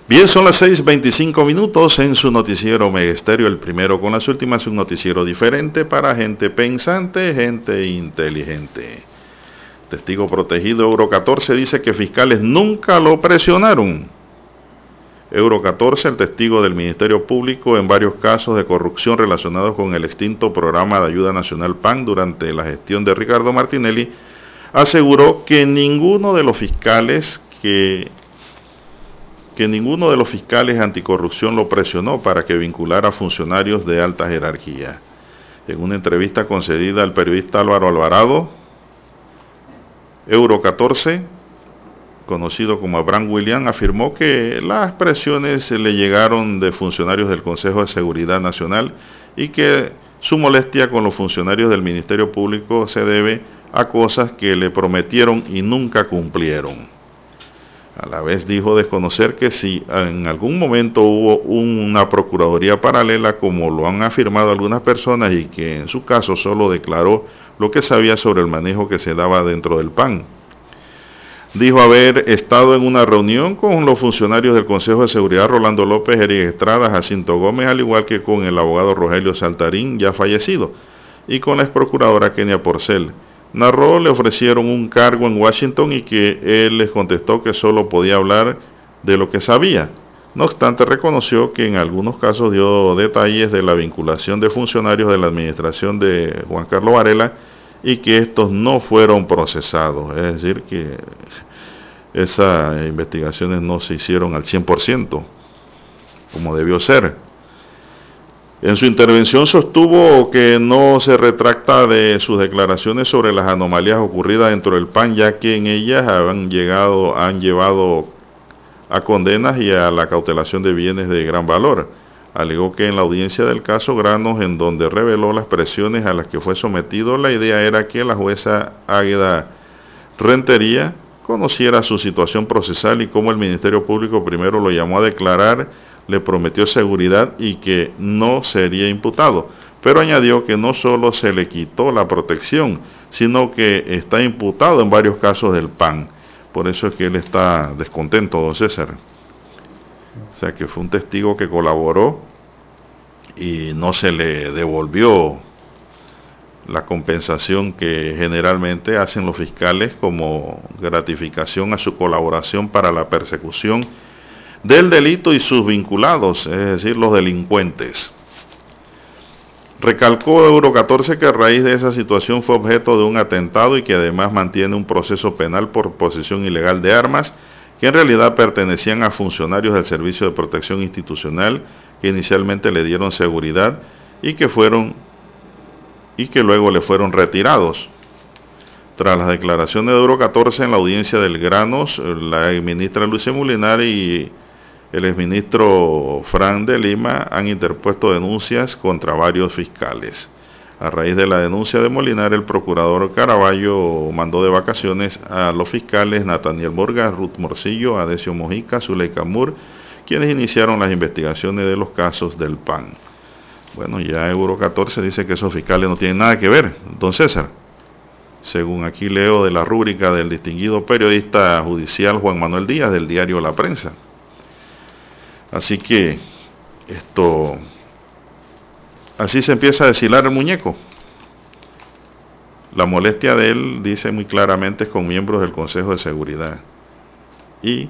Bien, son las 6.25 minutos en su noticiero Megesterio, el primero con las últimas, un noticiero diferente para gente pensante, gente inteligente. Testigo protegido Euro 14 dice que fiscales nunca lo presionaron Euro 14, el testigo del Ministerio Público en varios casos de corrupción relacionados con el extinto programa de ayuda nacional PAN durante la gestión de Ricardo Martinelli, aseguró que ninguno de los fiscales que ninguno de los fiscales anticorrupción lo presionó para que vinculara a funcionarios de alta jerarquía. En una entrevista concedida al periodista Álvaro Alvarado, Euro 14 conocido como Abraham William, afirmó que las presiones le llegaron de funcionarios del Consejo de Seguridad Nacional y que su molestia con los funcionarios del Ministerio Público se debe a cosas que le prometieron y nunca cumplieron. A la vez dijo desconocer que si en algún momento hubo una procuraduría paralela, como lo han afirmado algunas personas, y que en su caso solo declaró lo que sabía sobre el manejo que se daba dentro del PAN dijo haber estado en una reunión con los funcionarios del Consejo de Seguridad Rolando López, Eric Estrada, Jacinto Gómez, al igual que con el abogado Rogelio Saltarín, ya fallecido, y con la ex procuradora Kenia Porcel. Narró le ofrecieron un cargo en Washington y que él les contestó que solo podía hablar de lo que sabía. No obstante, reconoció que en algunos casos dio detalles de la vinculación de funcionarios de la administración de Juan Carlos Varela y que estos no fueron procesados. Es decir, que esas investigaciones no se hicieron al 100%, como debió ser. En su intervención sostuvo que no se retracta de sus declaraciones sobre las anomalías ocurridas dentro del PAN, ya que en ellas han, llegado, han llevado a condenas y a la cautelación de bienes de gran valor. Alegó que en la audiencia del caso Granos, en donde reveló las presiones a las que fue sometido, la idea era que la jueza Águeda Rentería conociera su situación procesal y cómo el Ministerio Público primero lo llamó a declarar le prometió seguridad y que no sería imputado. Pero añadió que no solo se le quitó la protección, sino que está imputado en varios casos del PAN. Por eso es que él está descontento, don César. O sea que fue un testigo que colaboró y no se le devolvió la compensación que generalmente hacen los fiscales como gratificación a su colaboración para la persecución del delito y sus vinculados, es decir, los delincuentes. Recalcó Euro 14 que a raíz de esa situación fue objeto de un atentado y que además mantiene un proceso penal por posesión ilegal de armas que en realidad pertenecían a funcionarios del Servicio de Protección Institucional que inicialmente le dieron seguridad y que fueron y que luego le fueron retirados. Tras las declaraciones de Euro 14 en la audiencia del Granos, la ministra Lucia Mulinar y el exministro Fran de Lima han interpuesto denuncias contra varios fiscales. A raíz de la denuncia de Molinar, el procurador Caraballo mandó de vacaciones a los fiscales Nathaniel Morga, Ruth Morcillo, Adesio Mojica, Zuleika Mur, quienes iniciaron las investigaciones de los casos del PAN. Bueno, ya Euro 14 dice que esos fiscales no tienen nada que ver, don César. Según aquí leo de la rúbrica del distinguido periodista judicial Juan Manuel Díaz del diario La Prensa. Así que esto, así se empieza a deshilar el muñeco. La molestia de él, dice muy claramente, es con miembros del Consejo de Seguridad y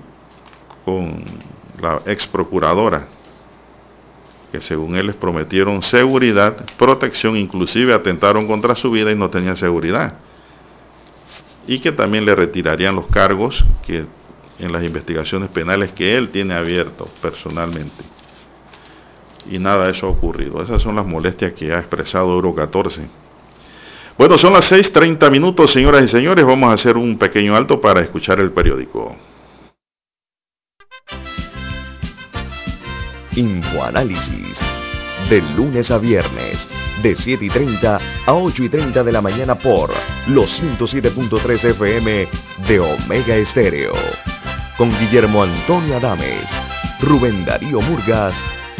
con la ex procuradora, que según él les prometieron seguridad, protección, inclusive atentaron contra su vida y no tenían seguridad. Y que también le retirarían los cargos que en las investigaciones penales que él tiene abierto personalmente. Y nada de eso ha ocurrido. Esas son las molestias que ha expresado Euro 14. Bueno, son las 6.30 minutos, señoras y señores. Vamos a hacer un pequeño alto para escuchar el periódico. Infoanálisis. De lunes a viernes, de 7 y 30 a 8 y 30 de la mañana por los 107.3 FM de Omega Estéreo con Guillermo Antonio Adames, Rubén Darío Murgas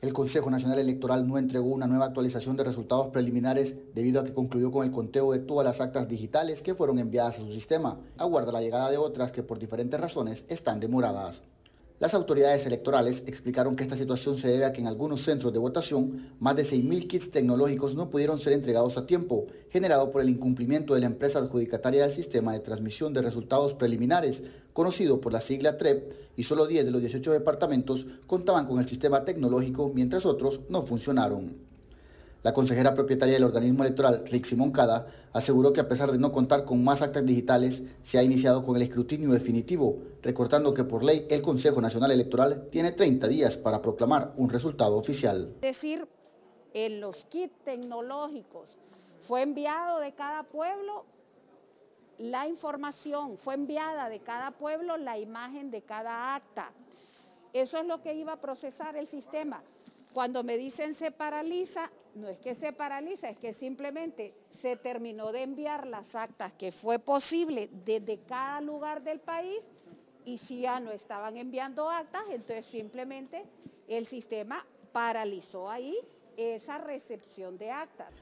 El Consejo Nacional Electoral no entregó una nueva actualización de resultados preliminares debido a que concluyó con el conteo de todas las actas digitales que fueron enviadas a su sistema. Aguarda la llegada de otras que por diferentes razones están demoradas. Las autoridades electorales explicaron que esta situación se debe a que en algunos centros de votación más de 6.000 kits tecnológicos no pudieron ser entregados a tiempo, generado por el incumplimiento de la empresa adjudicataria del sistema de transmisión de resultados preliminares, conocido por la sigla TREP, y solo 10 de los 18 departamentos contaban con el sistema tecnológico mientras otros no funcionaron. La consejera propietaria del organismo electoral, Rixi Moncada, aseguró que a pesar de no contar con más actas digitales, se ha iniciado con el escrutinio definitivo, recordando que por ley el Consejo Nacional Electoral tiene 30 días para proclamar un resultado oficial. Es decir, en los kits tecnológicos fue enviado de cada pueblo la información, fue enviada de cada pueblo la imagen de cada acta. Eso es lo que iba a procesar el sistema. Cuando me dicen se paraliza, no es que se paraliza, es que simplemente se terminó de enviar las actas que fue posible desde cada lugar del país y si ya no estaban enviando actas, entonces simplemente el sistema paralizó ahí esa recepción de actas.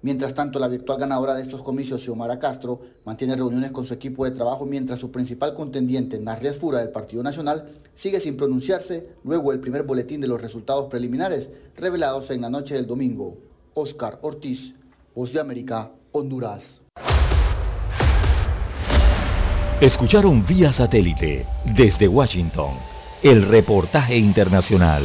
Mientras tanto, la virtual ganadora de estos comicios, Xiomara Castro, mantiene reuniones con su equipo de trabajo mientras su principal contendiente, Narles Fura del Partido Nacional, sigue sin pronunciarse luego el primer boletín de los resultados preliminares revelados en la noche del domingo. Oscar Ortiz, Voz de América, Honduras. Escucharon vía satélite desde Washington el reportaje internacional.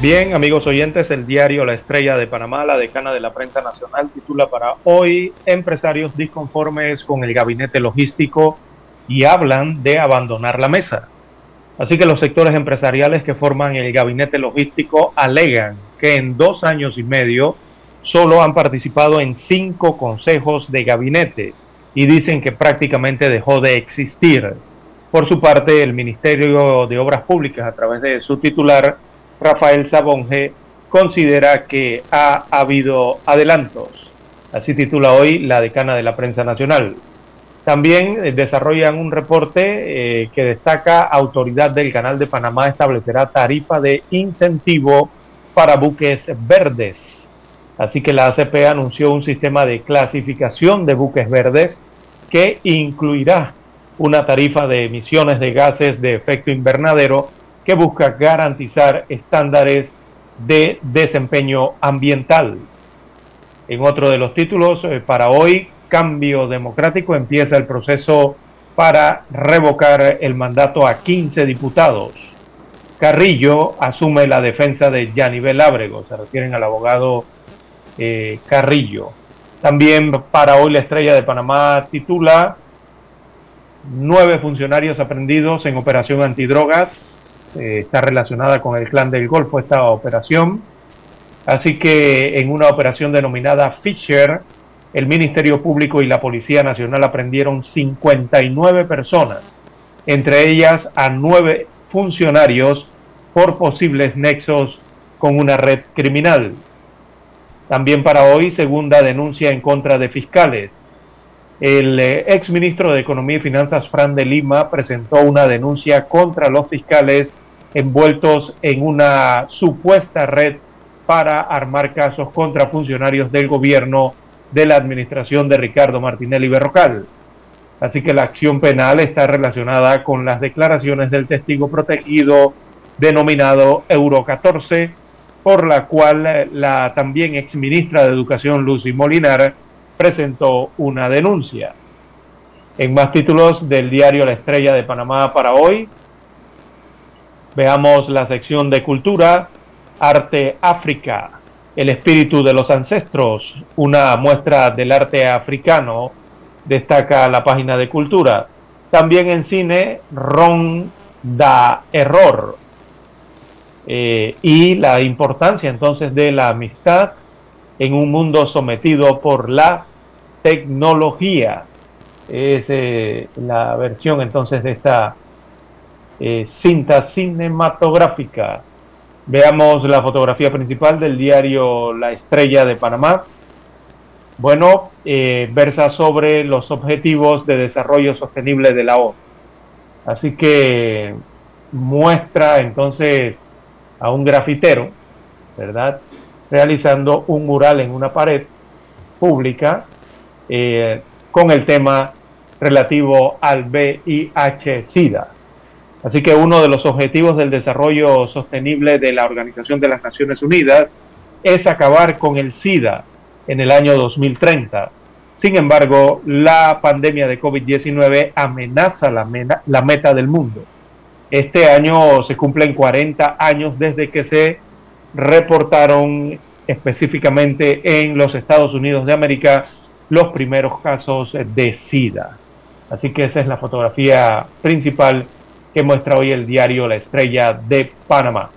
Bien, amigos oyentes, el diario La Estrella de Panamá, la decana de la prensa nacional, titula para hoy Empresarios disconformes con el gabinete logístico y hablan de abandonar la mesa. Así que los sectores empresariales que forman el gabinete logístico alegan que en dos años y medio solo han participado en cinco consejos de gabinete y dicen que prácticamente dejó de existir. Por su parte, el Ministerio de Obras Públicas, a través de su titular, Rafael Sabonge, considera que ha habido adelantos. Así titula hoy la decana de la prensa nacional. También eh, desarrollan un reporte eh, que destaca autoridad del Canal de Panamá establecerá tarifa de incentivo para buques verdes. Así que la ACP anunció un sistema de clasificación de buques verdes que incluirá una tarifa de emisiones de gases de efecto invernadero que busca garantizar estándares de desempeño ambiental. En otro de los títulos, eh, para hoy, Cambio Democrático empieza el proceso para revocar el mandato a 15 diputados. Carrillo asume la defensa de Yanivel Ábrego, se refieren al abogado eh, Carrillo. También para hoy la estrella de Panamá titula Nueve funcionarios aprendidos en operación antidrogas eh, está relacionada con el clan del Golfo esta operación. Así que en una operación denominada Fisher, el Ministerio Público y la Policía Nacional aprendieron 59 personas, entre ellas a nueve funcionarios por posibles nexos con una red criminal. También para hoy, segunda denuncia en contra de fiscales. El eh, ex ministro de Economía y Finanzas, Fran de Lima, presentó una denuncia contra los fiscales envueltos en una supuesta red para armar casos contra funcionarios del gobierno de la administración de Ricardo Martinelli Berrocal. Así que la acción penal está relacionada con las declaraciones del testigo protegido denominado Euro 14, por la cual la también ex ministra de Educación Lucy Molinar presentó una denuncia. En más títulos del diario La Estrella de Panamá para hoy, veamos la sección de cultura, arte África, el espíritu de los ancestros, una muestra del arte africano, destaca la página de cultura. También en cine, Ron da Error. Eh, y la importancia entonces de la amistad en un mundo sometido por la tecnología. Es eh, la versión entonces de esta eh, cinta cinematográfica. Veamos la fotografía principal del diario La Estrella de Panamá. Bueno, eh, versa sobre los objetivos de desarrollo sostenible de la ONU. Así que muestra entonces a un grafitero, ¿verdad? Realizando un mural en una pared pública eh, con el tema relativo al VIH-Sida. Así que uno de los objetivos del desarrollo sostenible de la Organización de las Naciones Unidas es acabar con el SIDA en el año 2030. Sin embargo, la pandemia de COVID-19 amenaza la, la meta del mundo. Este año se cumplen 40 años desde que se reportaron específicamente en los Estados Unidos de América los primeros casos de SIDA. Así que esa es la fotografía principal que muestra hoy el diario La Estrella de Panamá.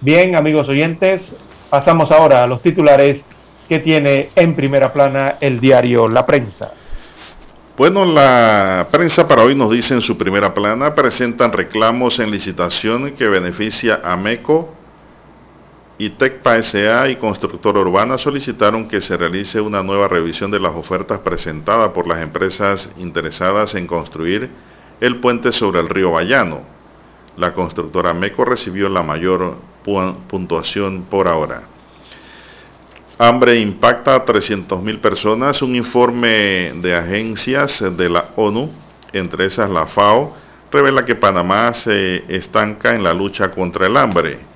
Bien, amigos oyentes, pasamos ahora a los titulares que tiene en primera plana el diario La Prensa. Bueno, la prensa para hoy nos dice en su primera plana, presentan reclamos en licitación que beneficia a MECO y TECPA SA y Constructora Urbana solicitaron que se realice una nueva revisión de las ofertas presentadas por las empresas interesadas en construir el puente sobre el río Bayano. La constructora MECO recibió la mayor puntuación por ahora. Hambre impacta a 300.000 personas. Un informe de agencias de la ONU, entre esas la FAO, revela que Panamá se estanca en la lucha contra el hambre.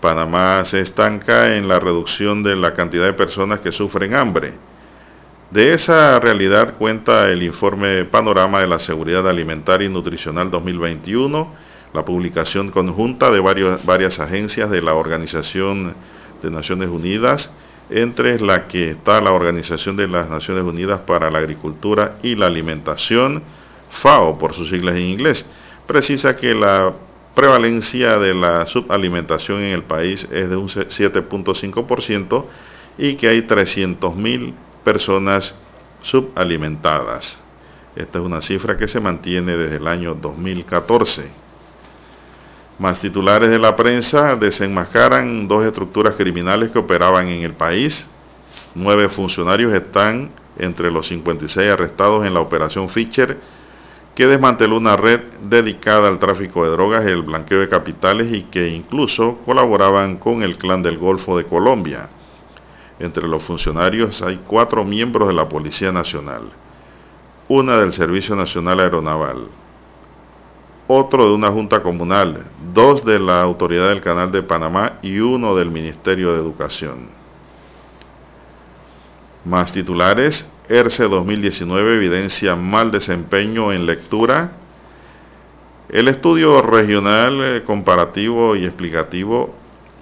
Panamá se estanca en la reducción de la cantidad de personas que sufren hambre. De esa realidad cuenta el informe Panorama de la Seguridad Alimentaria y Nutricional 2021, la publicación conjunta de varias agencias de la Organización de Naciones Unidas, entre la que está la Organización de las Naciones Unidas para la Agricultura y la Alimentación, FAO por sus siglas en inglés, precisa que la prevalencia de la subalimentación en el país es de un 7.5% y que hay 300.000 personas subalimentadas. Esta es una cifra que se mantiene desde el año 2014. Más titulares de la prensa desenmascaran dos estructuras criminales que operaban en el país. Nueve funcionarios están entre los 56 arrestados en la operación Fischer, que desmanteló una red dedicada al tráfico de drogas y el blanqueo de capitales y que incluso colaboraban con el clan del Golfo de Colombia. Entre los funcionarios hay cuatro miembros de la Policía Nacional, una del Servicio Nacional Aeronaval, otro de una junta comunal, dos de la Autoridad del Canal de Panamá y uno del Ministerio de Educación. Más titulares, ERCE 2019 evidencia mal desempeño en lectura. El estudio regional eh, comparativo y explicativo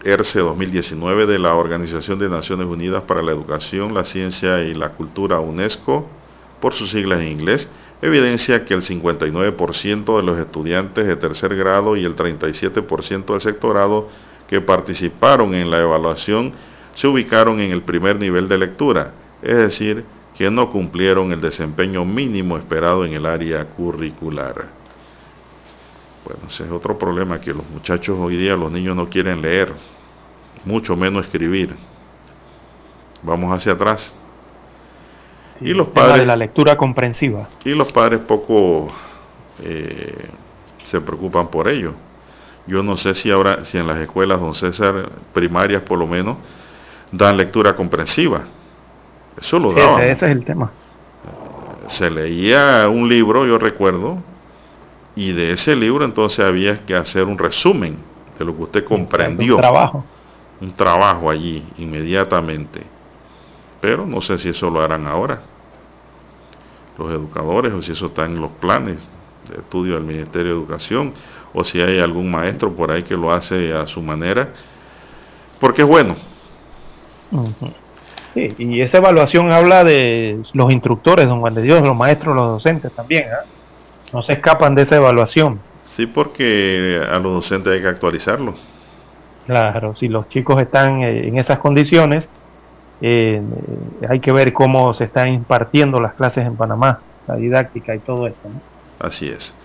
ERCE 2019 de la Organización de Naciones Unidas para la Educación, la Ciencia y la Cultura UNESCO, por sus siglas en inglés, evidencia que el 59% de los estudiantes de tercer grado y el 37% del sectorado que participaron en la evaluación se ubicaron en el primer nivel de lectura, es decir, que no cumplieron el desempeño mínimo esperado en el área curricular. Bueno, ese es otro problema, que los muchachos hoy día, los niños no quieren leer, mucho menos escribir. Vamos hacia atrás. Y los padres de la lectura comprensiva. Y los padres poco eh, se preocupan por ello. Yo no sé si ahora, si en las escuelas, don César, primarias por lo menos, dan lectura comprensiva. Eso lo daban. Ese, es el tema. Se leía un libro, yo recuerdo, y de ese libro entonces había que hacer un resumen de lo que usted comprendió. Un trabajo. Un trabajo allí, inmediatamente pero no sé si eso lo harán ahora los educadores o si eso está en los planes de estudio del Ministerio de Educación o si hay algún maestro por ahí que lo hace a su manera, porque es bueno. Sí, y esa evaluación habla de los instructores, don Juan de Dios, los maestros, los docentes también. ¿ah? No se escapan de esa evaluación. Sí, porque a los docentes hay que actualizarlos. Claro, si los chicos están eh, en esas condiciones, eh, hay que ver cómo se están impartiendo las clases en Panamá, la didáctica y todo esto. Así es.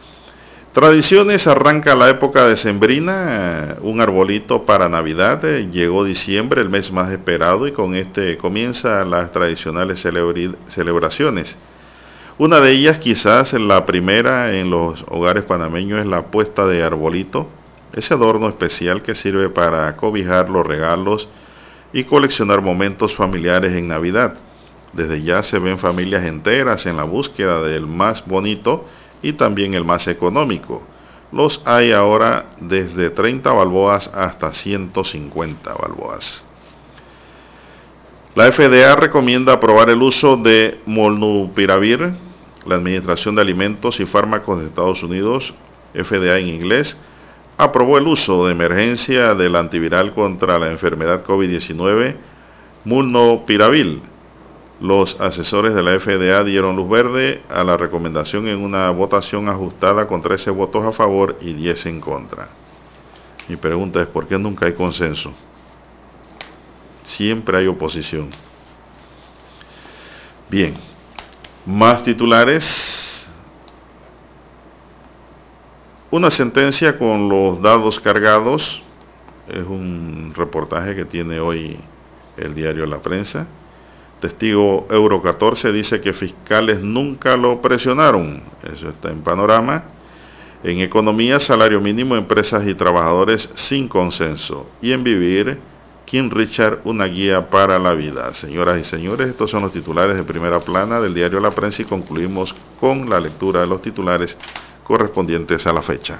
Tradiciones, arranca la época de Sembrina, un arbolito para Navidad, eh, llegó diciembre, el mes más esperado, y con este comienzan las tradicionales celebraciones. Una de ellas, quizás la primera en los hogares panameños, es la puesta de arbolito, ese adorno especial que sirve para cobijar los regalos, y coleccionar momentos familiares en Navidad. Desde ya se ven familias enteras en la búsqueda del más bonito y también el más económico. Los hay ahora desde 30 balboas hasta 150 balboas. La FDA recomienda aprobar el uso de molnupiravir. La Administración de Alimentos y Fármacos de Estados Unidos, FDA en inglés, aprobó el uso de emergencia del antiviral contra la enfermedad COVID-19, molnupiravir. Los asesores de la FDA dieron luz verde a la recomendación en una votación ajustada con 13 votos a favor y 10 en contra. Mi pregunta es, ¿por qué nunca hay consenso? Siempre hay oposición. Bien, más titulares. Una sentencia con los dados cargados. Es un reportaje que tiene hoy el diario La Prensa. Testigo Euro 14 dice que fiscales nunca lo presionaron. Eso está en panorama. En economía, salario mínimo, empresas y trabajadores sin consenso. Y en vivir, King Richard, una guía para la vida. Señoras y señores, estos son los titulares de primera plana del diario La Prensa y concluimos con la lectura de los titulares correspondientes a la fecha.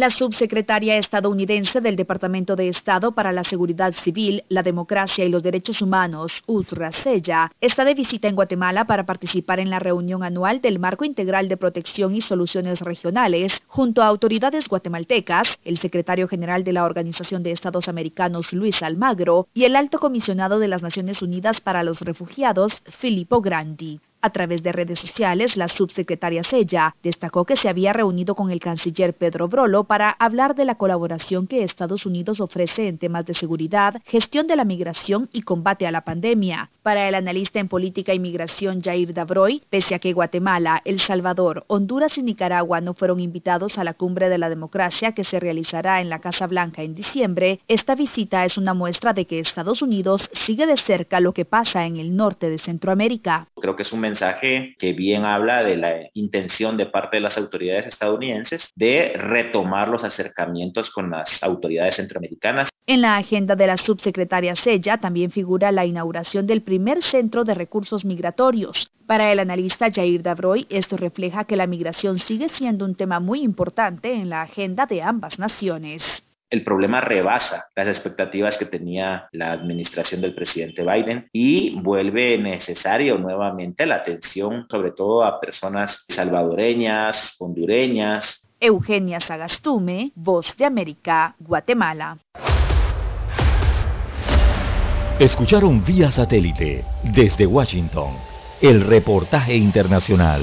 La subsecretaria estadounidense del Departamento de Estado para la Seguridad Civil, la Democracia y los Derechos Humanos, Uzra Sella, está de visita en Guatemala para participar en la reunión anual del Marco Integral de Protección y Soluciones Regionales junto a autoridades guatemaltecas, el secretario general de la Organización de Estados Americanos, Luis Almagro, y el alto comisionado de las Naciones Unidas para los Refugiados, Filippo Grandi. A través de redes sociales, la subsecretaria Sella destacó que se había reunido con el canciller Pedro Brolo para hablar de la colaboración que Estados Unidos ofrece en temas de seguridad, gestión de la migración y combate a la pandemia. Para el analista en política y migración Jair Dabroy, pese a que Guatemala, El Salvador, Honduras y Nicaragua no fueron invitados a la cumbre de la democracia que se realizará en la Casa Blanca en diciembre, esta visita es una muestra de que Estados Unidos sigue de cerca lo que pasa en el norte de Centroamérica. Creo que es un mensaje que bien habla de la intención de parte de las autoridades estadounidenses de retomar los acercamientos con las autoridades centroamericanas. En la agenda de la subsecretaria Sella también figura la inauguración del primer centro de recursos migratorios. Para el analista Jair Dabroy, esto refleja que la migración sigue siendo un tema muy importante en la agenda de ambas naciones el problema rebasa las expectativas que tenía la administración del presidente Biden y vuelve necesario nuevamente la atención sobre todo a personas salvadoreñas, hondureñas. Eugenia Sagastume, Voz de América, Guatemala. Escucharon vía satélite desde Washington el reportaje internacional.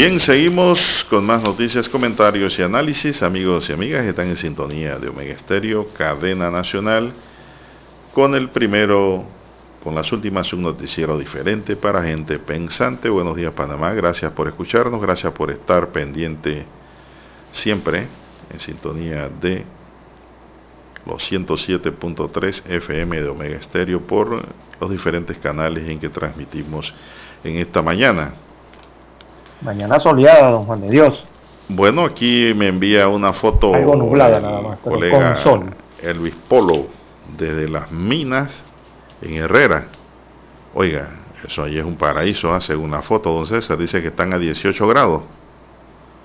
Bien, seguimos con más noticias, comentarios y análisis. Amigos y amigas están en sintonía de Omega Estéreo, cadena nacional, con el primero, con las últimas, un noticiero diferente para gente pensante. Buenos días, Panamá. Gracias por escucharnos, gracias por estar pendiente siempre en sintonía de los 107.3 FM de Omega Estéreo por los diferentes canales en que transmitimos en esta mañana. Mañana soleada, don Juan de Dios. Bueno, aquí me envía una foto. Algo nublada nada más, colega con sol. Elvis Polo, desde las minas en Herrera. Oiga, eso ahí es un paraíso, hace ¿ah? una foto, don César. Dice que están a 18 grados.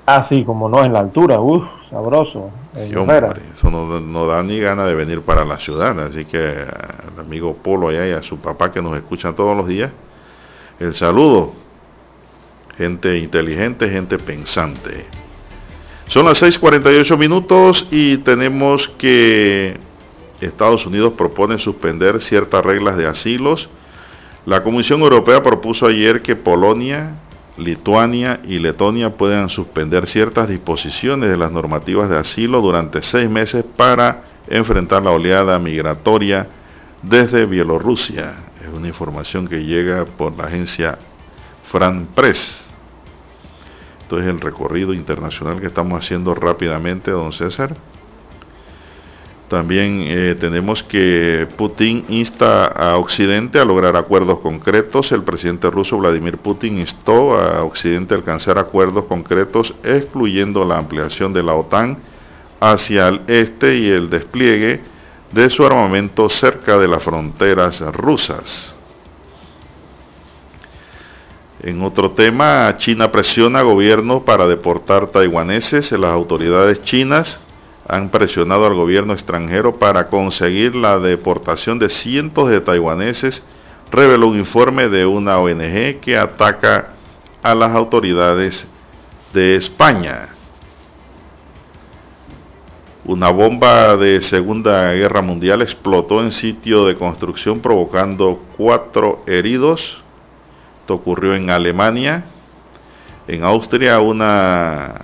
Ah, sí, como no, en la altura, uff, sabroso. Sí, hombre, eso no, da ni gana de venir para la ciudad. Así que al amigo Polo allá y a su papá que nos escuchan todos los días, el saludo gente inteligente, gente pensante. Son las 6:48 minutos y tenemos que Estados Unidos propone suspender ciertas reglas de asilos. La Comisión Europea propuso ayer que Polonia, Lituania y Letonia puedan suspender ciertas disposiciones de las normativas de asilo durante seis meses para enfrentar la oleada migratoria desde Bielorrusia. Es una información que llega por la agencia Fran Press. Esto es el recorrido internacional que estamos haciendo rápidamente, don César. También eh, tenemos que Putin insta a Occidente a lograr acuerdos concretos. El presidente ruso Vladimir Putin instó a Occidente a alcanzar acuerdos concretos, excluyendo la ampliación de la OTAN hacia el este y el despliegue de su armamento cerca de las fronteras rusas. En otro tema, China presiona a gobierno para deportar taiwaneses. Las autoridades chinas han presionado al gobierno extranjero para conseguir la deportación de cientos de taiwaneses, reveló un informe de una ONG que ataca a las autoridades de España. Una bomba de Segunda Guerra Mundial explotó en sitio de construcción provocando cuatro heridos esto ocurrió en Alemania. En Austria una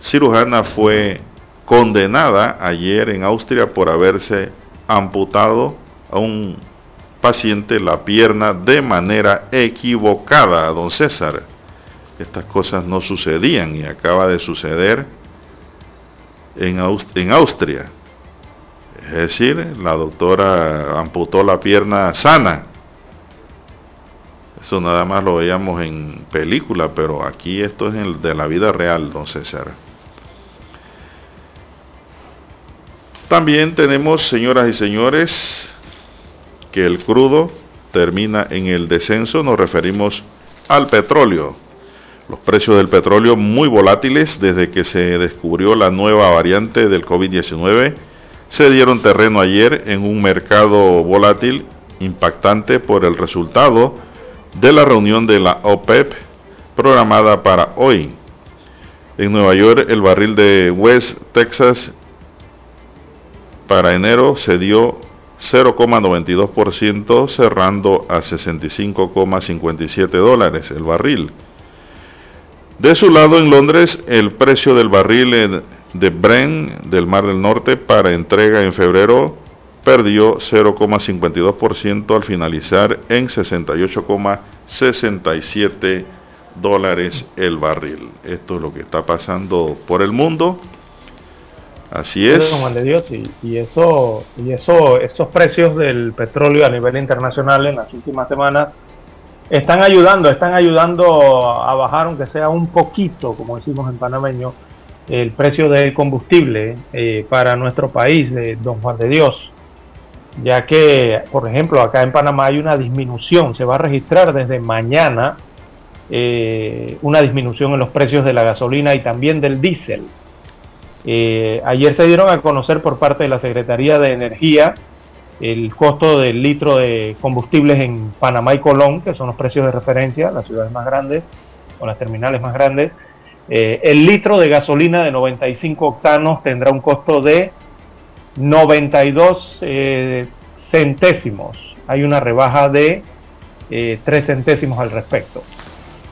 cirujana fue condenada ayer en Austria por haberse amputado a un paciente la pierna de manera equivocada, don César. Estas cosas no sucedían y acaba de suceder en, en Austria. Es decir, la doctora amputó la pierna sana eso nada más lo veíamos en película, pero aquí esto es el de la vida real, don César. También tenemos, señoras y señores, que el crudo termina en el descenso. Nos referimos al petróleo. Los precios del petróleo muy volátiles desde que se descubrió la nueva variante del COVID-19 se dieron terreno ayer en un mercado volátil impactante por el resultado de la reunión de la OPEP programada para hoy. En Nueva York, el barril de West Texas para enero se dio 0,92%, cerrando a 65,57 dólares el barril. De su lado, en Londres, el precio del barril de Brent del Mar del Norte para entrega en febrero perdió 0,52% al finalizar en 68,67 dólares el barril. Esto es lo que está pasando por el mundo. Así es. y, eso, y eso, esos precios del petróleo a nivel internacional en las últimas semanas están ayudando, están ayudando a bajar, aunque sea un poquito, como decimos en panameño, el precio del combustible eh, para nuestro país, de Don Juan de Dios ya que, por ejemplo, acá en Panamá hay una disminución, se va a registrar desde mañana eh, una disminución en los precios de la gasolina y también del diésel. Eh, ayer se dieron a conocer por parte de la Secretaría de Energía el costo del litro de combustibles en Panamá y Colón, que son los precios de referencia, las ciudades más grandes o las terminales más grandes. Eh, el litro de gasolina de 95 octanos tendrá un costo de 92 eh, centésimos. Hay una rebaja de eh, 3 centésimos al respecto.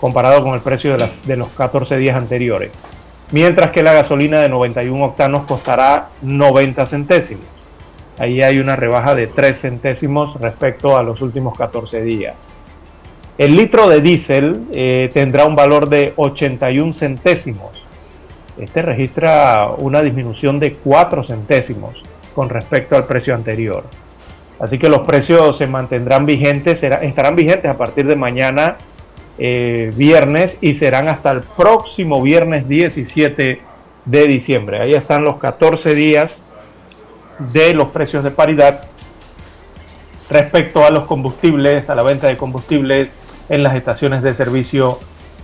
comparado con el precio de, los 14 días anteriores. Mientras que la gasolina de 91 octanos costará 90 centésimos. Ahí hay una rebaja de 3 centésimos respecto a los últimos 14 días. El litro de diésel eh, tendrá un valor de 81 centésimos. Este registra una disminución de 4 centésimos con respecto al precio anterior. Así que los precios se mantendrán vigentes, estarán vigentes a partir de mañana eh, viernes y serán hasta el próximo viernes 17 de diciembre. Ahí están los 14 días de los precios de paridad respecto a los combustibles, a la venta de combustibles en las estaciones de servicio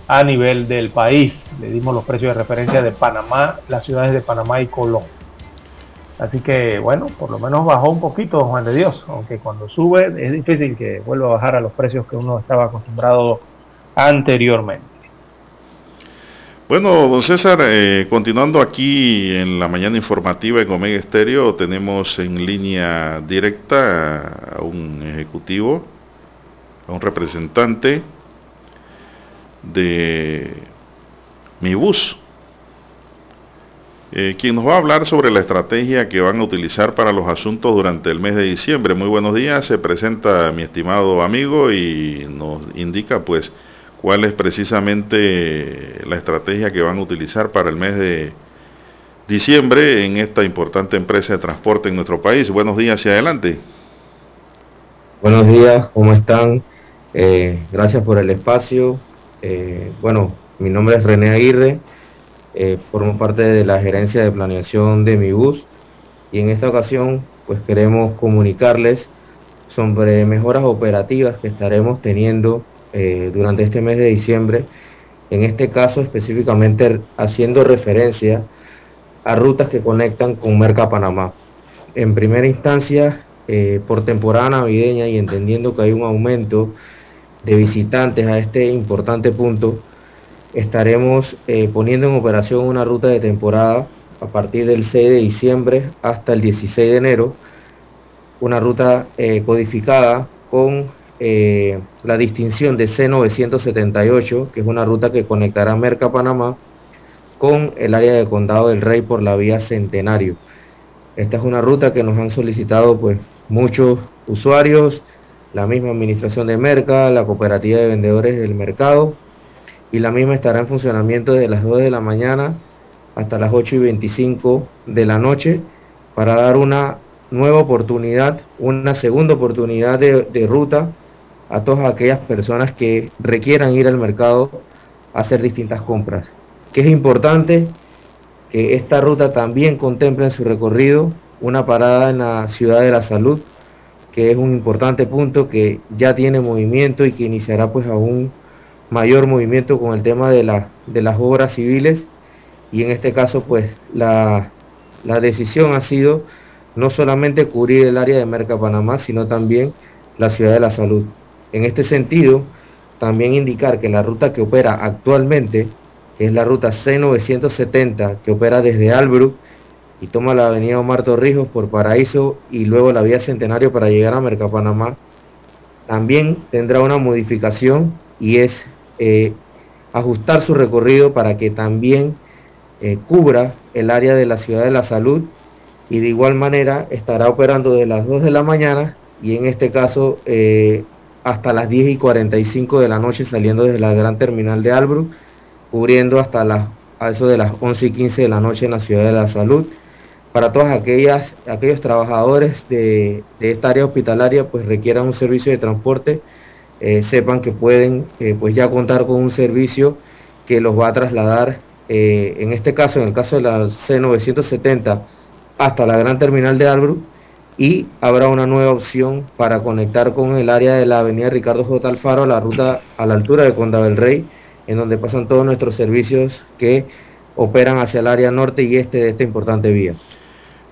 a nivel del país. Le dimos los precios de referencia de Panamá, las ciudades de Panamá y Colón. Así que bueno, por lo menos bajó un poquito Juan de Dios, aunque cuando sube es difícil que vuelva a bajar a los precios que uno estaba acostumbrado anteriormente. Bueno, don César, eh, continuando aquí en la mañana informativa en Omega Estéreo, tenemos en línea directa a un ejecutivo a un representante de mi bus, eh, quien nos va a hablar sobre la estrategia que van a utilizar para los asuntos durante el mes de diciembre. Muy buenos días, se presenta mi estimado amigo y nos indica pues cuál es precisamente la estrategia que van a utilizar para el mes de diciembre en esta importante empresa de transporte en nuestro país. Buenos días y adelante. Buenos días, ¿cómo están? Eh, gracias por el espacio. Eh, bueno, mi nombre es René Aguirre, eh, formo parte de la gerencia de planeación de mi bus y en esta ocasión pues queremos comunicarles sobre mejoras operativas que estaremos teniendo durante este mes de diciembre, en este caso específicamente haciendo referencia a rutas que conectan con Merca Panamá. En primera instancia, por temporada navideña y entendiendo que hay un aumento de visitantes a este importante punto, estaremos eh, poniendo en operación una ruta de temporada a partir del 6 de diciembre hasta el 16 de enero, una ruta eh, codificada con eh, la distinción de C978, que es una ruta que conectará Merca Panamá con el área de Condado del Rey por la vía Centenario. Esta es una ruta que nos han solicitado pues muchos usuarios, la misma administración de Merca, la cooperativa de vendedores del mercado y la misma estará en funcionamiento desde las 2 de la mañana hasta las 8 y 25 de la noche para dar una nueva oportunidad, una segunda oportunidad de, ruta a todas aquellas personas que requieran ir al mercado a hacer distintas compras. Que es importante que esta ruta también contemple en su recorrido una parada en la ciudad de la salud que es un importante punto que ya tiene movimiento y que iniciará pues a un mayor movimiento con el tema de, la, de las obras civiles y en este caso pues la, decisión ha sido no solamente cubrir el área de Merca Panamá, sino también la ciudad de la salud. En este sentido, también indicar que la ruta que opera actualmente, es la ruta C970, que opera desde Albrook y toma la avenida Omar Torrijos por Paraíso y luego la vía Centenario para llegar a Mercapanamá, también tendrá una modificación y es eh, ajustar su recorrido para que también eh, cubra el área de la ciudad de la salud y de igual manera estará operando de las 2 de la mañana y en este caso eh, hasta las 10 y 45 de la noche saliendo desde la gran terminal de Albrook, cubriendo hasta las, a eso de las 11 y 15 de la noche en la ciudad de la salud. Para todas aquellas, aquellos trabajadores de, esta área hospitalaria pues requieran un servicio de transporte, eh, sepan que pueden eh, pues ya contar con un servicio que los va a trasladar, eh, en este caso, en el caso de la C970, hasta la gran terminal de Albrook y habrá una nueva opción para conectar con el área de la avenida Ricardo J. Alfaro, la ruta a la altura de Condado del Rey, en donde pasan todos nuestros servicios que operan hacia el área norte y este de esta importante vía.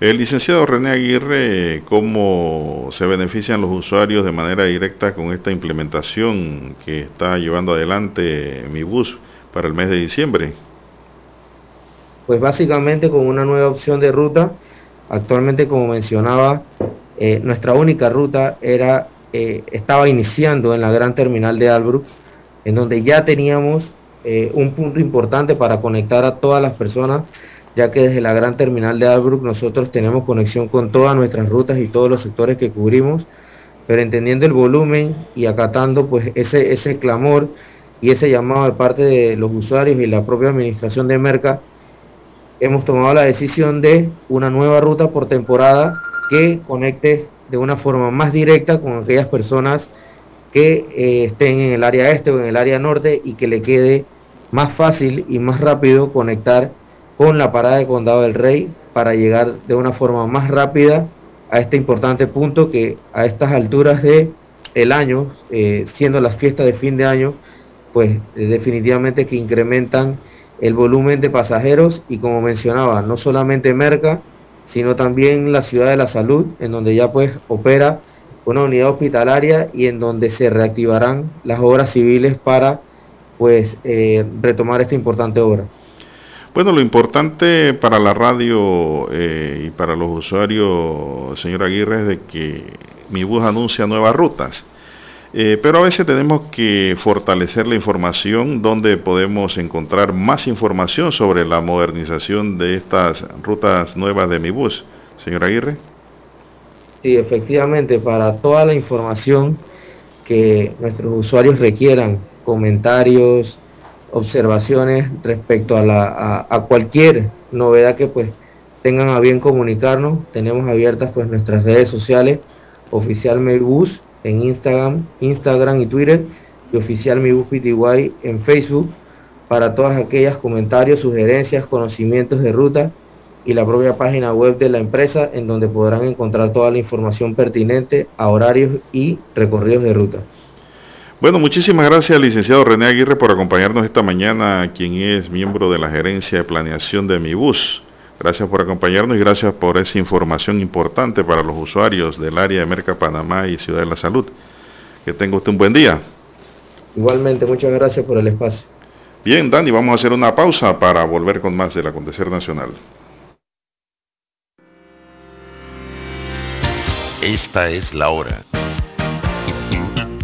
El licenciado René Aguirre, ¿cómo se benefician los usuarios de manera directa con esta implementación que está llevando adelante mi bus para el mes de diciembre? Pues básicamente con una nueva opción de ruta. Actualmente, como mencionaba, eh, nuestra única ruta era, eh, estaba iniciando en la gran terminal de Albrook, en donde ya teníamos eh, un punto importante para conectar a todas las personas, ya que desde la gran terminal de Albrook nosotros tenemos conexión con todas nuestras rutas y todos los sectores que cubrimos, pero entendiendo el volumen y acatando pues ese, ese clamor y ese llamado de parte de los usuarios y la propia administración de Merca, hemos tomado la decisión de una nueva ruta por temporada que conecte de una forma más directa con aquellas personas que eh, estén en el área este o en el área norte y que le quede más fácil y más rápido conectar con la parada de Condado del Rey para llegar de una forma más rápida a este importante punto que a estas alturas de el año, eh, siendo las fiestas de fin de año, pues eh, definitivamente que incrementan el volumen de pasajeros y como mencionaba, no solamente Merca, sino también la ciudad de la salud, en donde ya pues opera una unidad hospitalaria y en donde se reactivarán las obras civiles para pues eh, retomar esta importante obra. Bueno, lo importante para la radio eh, y para los usuarios, señor Aguirre, es de que mi bus anuncia nuevas rutas. Eh, pero a veces tenemos que fortalecer la información donde podemos encontrar más información sobre la modernización de estas rutas nuevas de mi bus. Señor Aguirre. Sí, efectivamente, para toda la información que nuestros usuarios requieran comentarios, observaciones respecto a, la, a, cualquier novedad que pues tengan a bien comunicarnos. Tenemos abiertas pues nuestras redes sociales, oficial Mailbus en Instagram, Instagram y Twitter y oficial Mailbus PTY en Facebook para todas aquellas comentarios, sugerencias, conocimientos de ruta y la propia página web de la empresa en donde podrán encontrar toda la información pertinente a horarios y recorridos de ruta. Bueno, muchísimas gracias licenciado René Aguirre por acompañarnos esta mañana, quien es miembro de la gerencia de planeación de Mi Bus. Gracias por acompañarnos y gracias por esa información importante para los usuarios del área de Merca Panamá y Ciudad de la Salud. Que tenga usted un buen día. Igualmente, muchas gracias por el espacio. Bien, Dani, vamos a hacer una pausa para volver con más del acontecer nacional. Esta es la hora.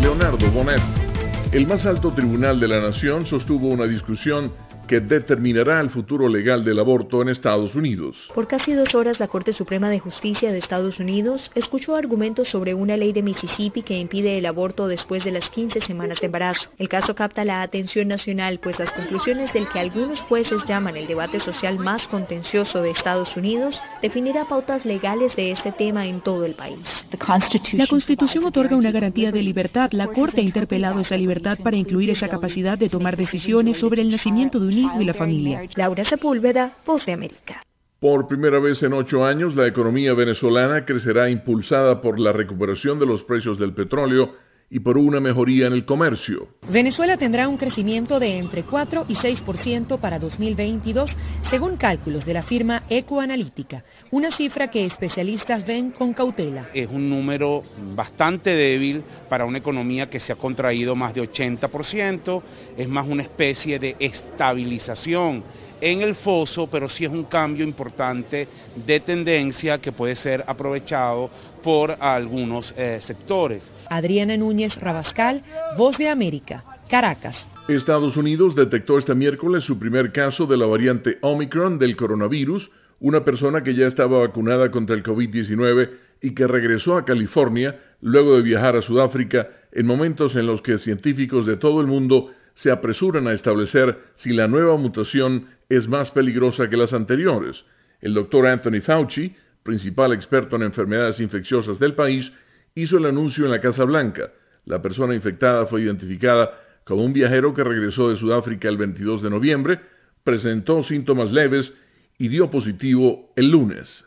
Leonardo Bonet. El más alto tribunal de la nación sostuvo una discusión que determinará el futuro legal del aborto en Estados Unidos. Por casi dos horas, la Corte Suprema de Justicia de Estados Unidos escuchó argumentos sobre una ley de Mississippi que impide el aborto después de las 15 semanas de embarazo. El caso capta la atención nacional, pues las conclusiones del que algunos jueces llaman el debate social más contencioso de Estados Unidos definirá pautas legales de este tema en todo el país. La Constitución otorga una garantía de libertad. La Corte ha interpelado esa libertad para incluir esa capacidad de tomar decisiones sobre el nacimiento de un Por primera vez en ocho años, la economía venezolana crecerá impulsada por la recuperación de los precios del petróleo y por una mejoría en el comercio. Venezuela tendrá un crecimiento de entre 4 y 6% para 2022, según cálculos de la firma Ecoanalítica, una cifra que especialistas ven con cautela. Es un número bastante débil para una economía que se ha contraído más de 80%, es más una especie de estabilización en el foso, pero sí es un cambio importante de tendencia que puede ser aprovechado por algunos eh, sectores. Adriana Núñez Rabascal, Voz de América, Caracas. Estados Unidos detectó este miércoles su primer caso de la variante Omicron del coronavirus, una persona que ya estaba vacunada contra el COVID-19 y que regresó a California luego de viajar a Sudáfrica en momentos en los que científicos de todo el mundo se apresuran a establecer si la nueva mutación es más peligrosa que las anteriores. El doctor Anthony Fauci, principal experto en enfermedades infecciosas del país, hizo el anuncio en la Casa Blanca. La persona infectada fue identificada como un viajero que regresó de Sudáfrica el 22 de noviembre, presentó síntomas leves y dio positivo el lunes.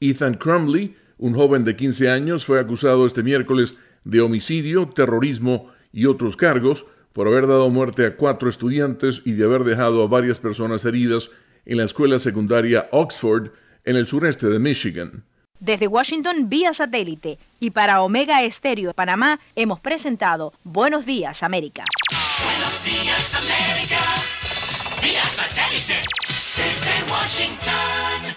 Ethan Crumley, un joven de 15 años, fue acusado este miércoles de homicidio, terrorismo y otros cargos por haber dado muerte a cuatro estudiantes y de haber dejado a varias personas heridas en la escuela secundaria Oxford en el sureste de Michigan. Desde Washington vía satélite y para Omega Estéreo de Panamá hemos presentado Buenos Días América. Buenos días, América. Vía satélite. Desde Washington.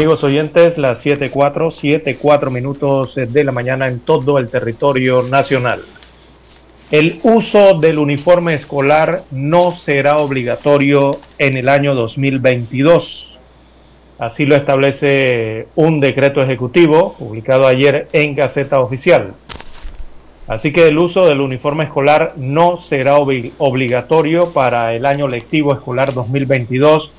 Amigos oyentes, las 7.4, 7.4 minutos de la mañana en todo el territorio nacional. El uso del uniforme escolar no será obligatorio en el año 2022. Así lo establece un decreto ejecutivo publicado ayer en Gaceta Oficial. Así que el uso del uniforme escolar no será obligatorio para el año lectivo escolar 2022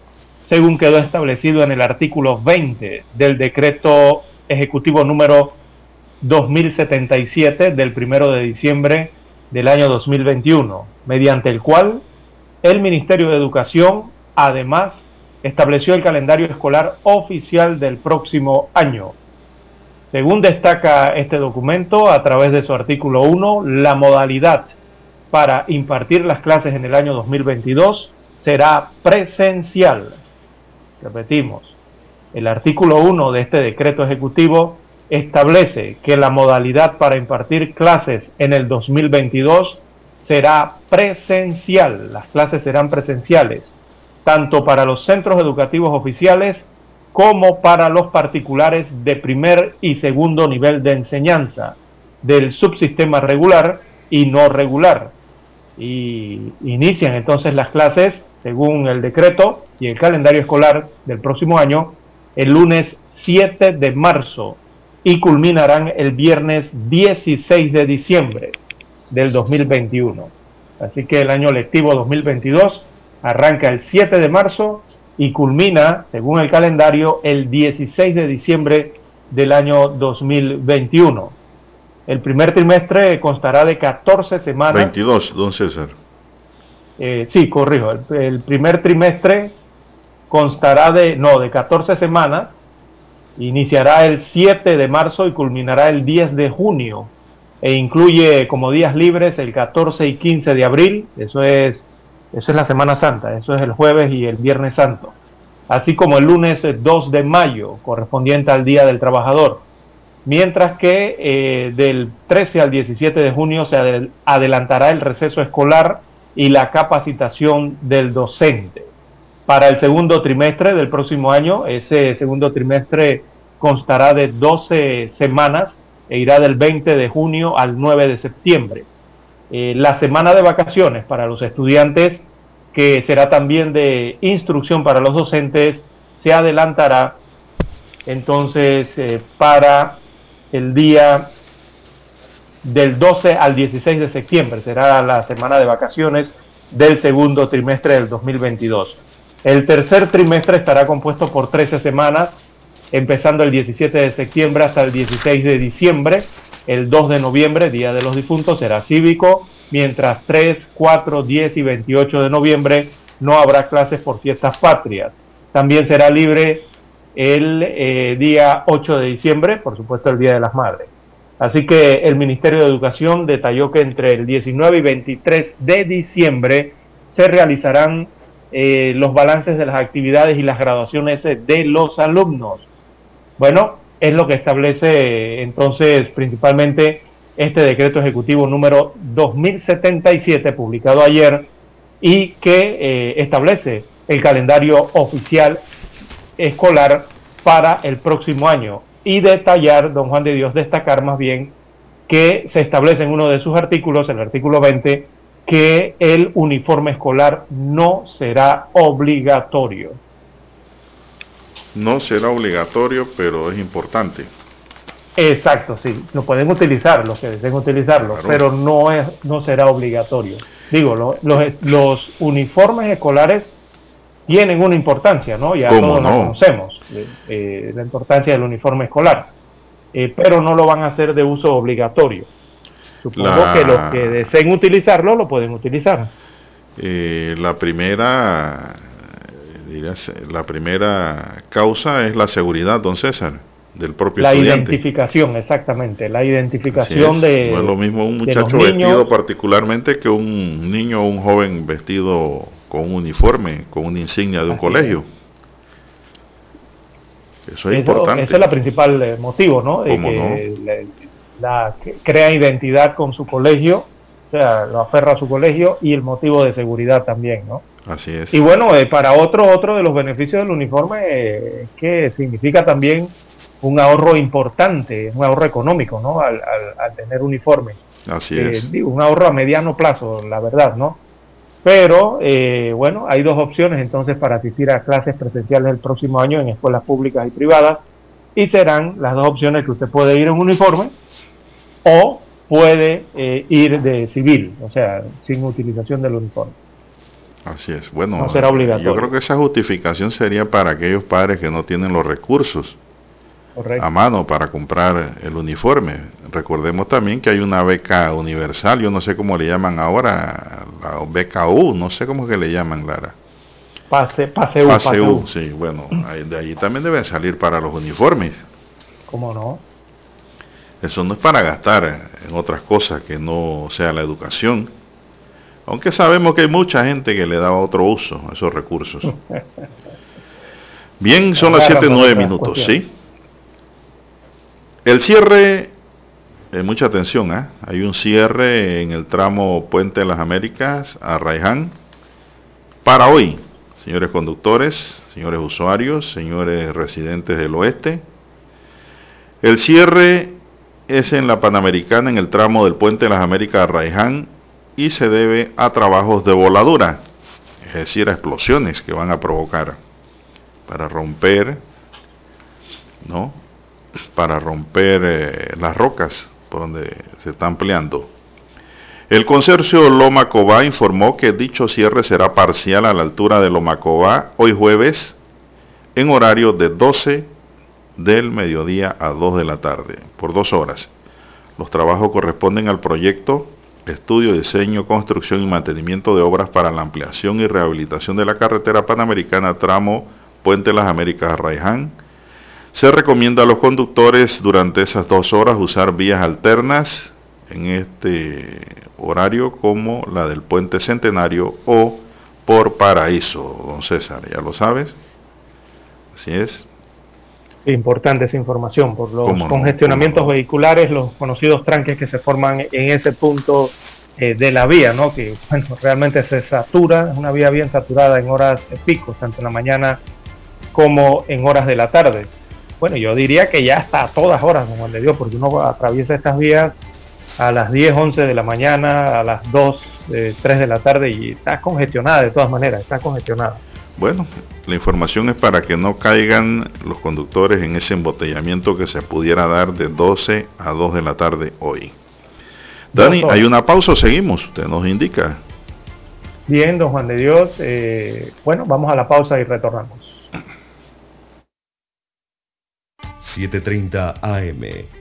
según quedó establecido en el artículo 20 del decreto ejecutivo número 2077 del 1 de diciembre del año 2021, mediante el cual el Ministerio de Educación además estableció el calendario escolar oficial del próximo año. Según destaca este documento, a través de su artículo 1, la modalidad para impartir las clases en el año 2022 será presencial Repetimos, el artículo 1 de este decreto ejecutivo establece que la modalidad para impartir clases en el 2022 será presencial. Las clases serán presenciales, tanto para los centros educativos oficiales como para los particulares de primer y segundo nivel de enseñanza del subsistema regular y no regular. Y inician entonces las clases según el decreto y el calendario escolar del próximo año, el lunes 7 de marzo y culminarán el viernes 16 de diciembre del 2021. Así que el año lectivo 2022 arranca el 7 de marzo y culmina, según el calendario, el 16 de diciembre del año 2021. El primer trimestre constará de 14 semanas. 22, don César. Eh, sí, corrijo, el, primer trimestre constará de, no, de 14 semanas, iniciará el 7 de marzo y culminará el 10 de junio, e incluye como días libres el 14 y 15 de abril, eso es, eso es la Semana Santa, eso es el jueves y el Viernes Santo, así como el lunes 2 de mayo, correspondiente al Día del Trabajador mientras que eh, del 13 al 17 de junio se adelantará el receso escolar y la capacitación del docente. Para el segundo trimestre del próximo año, ese segundo trimestre constará de 12 semanas e irá del 20 de junio al 9 de septiembre. Eh, la semana de vacaciones para los estudiantes, que será también de instrucción para los docentes, se adelantará entonces eh, para el día del 12 al 16 de septiembre. Será la semana de vacaciones del segundo trimestre del 2022. El tercer trimestre estará compuesto por 13 semanas, empezando el 17 de septiembre hasta el 16 de diciembre. El 2 de noviembre, Día de los Difuntos, será cívico, mientras 3, 4, 10 y 28 de noviembre no habrá clases por fiestas patrias. También será libre el eh, día 8 de diciembre, por supuesto el Día de las Madres. Así que el Ministerio de Educación detalló que entre el 19 y 23 de diciembre se realizarán eh, los balances de las actividades y las graduaciones de los alumnos. Bueno, es lo que establece entonces principalmente este decreto ejecutivo número 2077, publicado ayer, y que eh, establece el calendario oficial escolar para el próximo año. Y detallar, don Juan de Dios, destacar más bien que se establece en uno de sus artículos, el artículo 20, que el uniforme escolar no será obligatorio. No será obligatorio, pero es importante. Exacto, sí, lo pueden utilizar los que deseen utilizarlo, pero no es no será obligatorio. Digo, los, los uniformes escolares tienen una importancia, ¿no? Ya todos lo conocemos, eh, la importancia del uniforme escolar, eh, pero no lo van a hacer de uso obligatorio. Supongo que los que deseen utilizarlo lo pueden utilizar. la primera, la primera causa es la seguridad, don César, del propio la identificación, exactamente, la identificación de. No es lo mismo un muchacho vestido particularmente que un niño o un joven vestido con un uniforme, con una insignia de un colegio. Eso es importante. Ese es el principal eh, motivo, ¿no? De que la, crea identidad con su colegio, o sea, lo aferra a su colegio y el motivo de seguridad también, ¿no? Así es. Y bueno, eh, para otro, otro de los beneficios del uniforme eh, que significa también un ahorro importante, un ahorro económico, ¿no? Al, al, tener uniforme. Así es. un ahorro a mediano plazo, la verdad, ¿no? Pero eh, bueno, hay dos opciones entonces para asistir a clases presenciales el próximo año en escuelas públicas y privadas y serán las dos opciones que usted puede ir en uniforme o puede eh, ir de civil, o sea, sin utilización del uniforme. Así es. Bueno, no será obligatorio. yo creo que esa justificación sería para aquellos padres que no tienen los recursos a mano para comprar el uniforme. Recordemos también que hay una beca universal, yo no sé cómo le llaman ahora, la beca U, no sé cómo que le llaman, Lara. Pase, pase U. Pase, U, sí, bueno, de ahí también deben salir para los uniformes. ¿Cómo no? Eso no es para gastar en otras cosas que no sea la educación. Aunque sabemos que hay mucha gente que le da otro uso a esos recursos. Bien, son las 7, 9 minutos, ¿sí? El cierre, eh, mucha atención, ¿eh? hay un cierre en el tramo Puente de las Américas a Raiján para hoy, señores conductores, señores usuarios, señores residentes del oeste. El cierre es en la Panamericana en el tramo del Puente de las Américas Raiján y se debe a trabajos de voladura, es decir, a explosiones que van a provocar para romper ¿no? para romper eh, las rocas por donde se está ampliando. El consorcio Loma Cobá informó que dicho cierre será parcial a la altura de Loma Cobá hoy jueves en horario de 12 del mediodía a 2 de la tarde, por dos horas. Los trabajos corresponden al proyecto Estudio, Diseño, Construcción y Mantenimiento de Obras para la Ampliación y Rehabilitación de la Carretera Panamericana Tramo Puente Las Américas Raiján, se recomienda a los conductores durante esas dos horas usar vías alternas en este horario como la del puente centenario o por paraíso, don César, ya lo sabes. Así es. Importante esa información por los congestionamientos vehiculares, los conocidos tranques que se forman en ese punto eh, de la vía, ¿no? que realmente se satura, es una vía bien saturada en horas de pico, tanto en la mañana como en horas de la tarde. Bueno, yo diría que ya está a todas horas, como le digo, porque uno atraviesa estas vías a las 10, 11 de la mañana, a las 2, 3 eh, de la tarde y está congestionada de todas maneras, está congestionada. Bueno, la información es para que no caigan los conductores en ese embotellamiento que se pudiera dar de 12 a 2 de la tarde hoy. Dani, hay una pausa, seguimos, usted nos indica. Bien, don Juan de Dios, eh, bueno, vamos a la pausa y retornamos. 7.30 AM.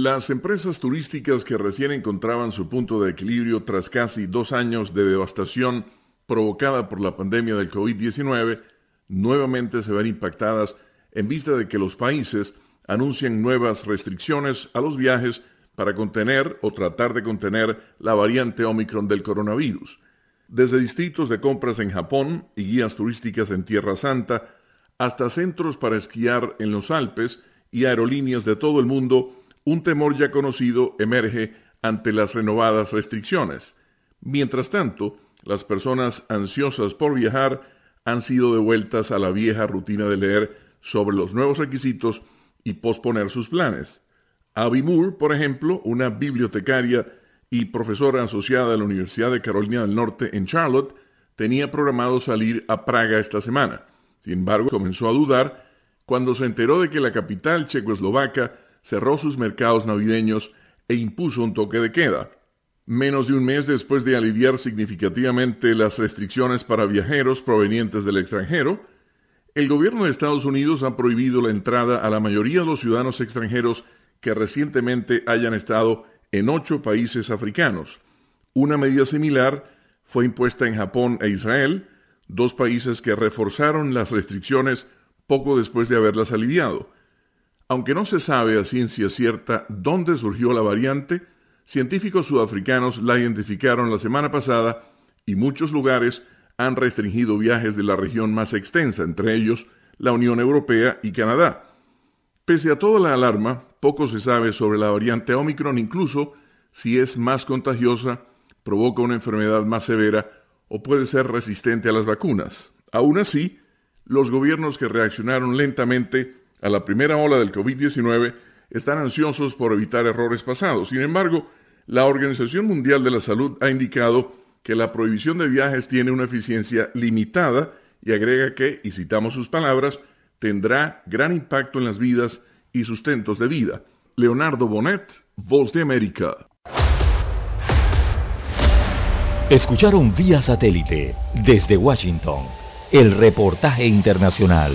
Las empresas turísticas que recién encontraban su punto de equilibrio tras casi dos años de devastación provocada por la pandemia del COVID-19 nuevamente se ven impactadas en vista de que los países anuncian nuevas restricciones a los viajes para contener o tratar de contener la variante Omicron del coronavirus. Desde distritos de compras en Japón y guías turísticas en Tierra Santa, hasta centros para esquiar en los Alpes y aerolíneas de todo el mundo, un temor ya conocido emerge ante las renovadas restricciones. Mientras tanto, las personas ansiosas por viajar han sido devueltas a la vieja rutina de leer sobre los nuevos requisitos y posponer sus planes. Abby Moore, por ejemplo, una bibliotecaria y profesora asociada de la Universidad de Carolina del Norte en Charlotte, tenía programado salir a Praga esta semana. Sin embargo, comenzó a dudar cuando se enteró de que la capital checoslovaca cerró sus mercados navideños e impuso un toque de queda. Menos de un mes después de aliviar significativamente las restricciones para viajeros provenientes del extranjero, el gobierno de Estados Unidos ha prohibido la entrada a la mayoría de los ciudadanos extranjeros que recientemente hayan estado en ocho países africanos. Una medida similar fue impuesta en Japón e Israel, dos países que reforzaron las restricciones poco después de haberlas aliviado. Aunque no se sabe a ciencia cierta dónde surgió la variante, científicos sudafricanos la identificaron la semana pasada y muchos lugares han restringido viajes de la región más extensa, entre ellos la Unión Europea y Canadá. Pese a toda la alarma, poco se sabe sobre la variante Omicron, incluso si es más contagiosa, provoca una enfermedad más severa o puede ser resistente a las vacunas. Aún así, los gobiernos que reaccionaron lentamente a la primera ola del COVID-19 están ansiosos por evitar errores pasados. Sin embargo, la Organización Mundial de la Salud ha indicado que la prohibición de viajes tiene una eficiencia limitada y agrega que, y citamos sus palabras, tendrá gran impacto en las vidas y sustentos de vida. Leonardo Bonet, Voz de América. Escucharon vía satélite desde Washington el reportaje internacional.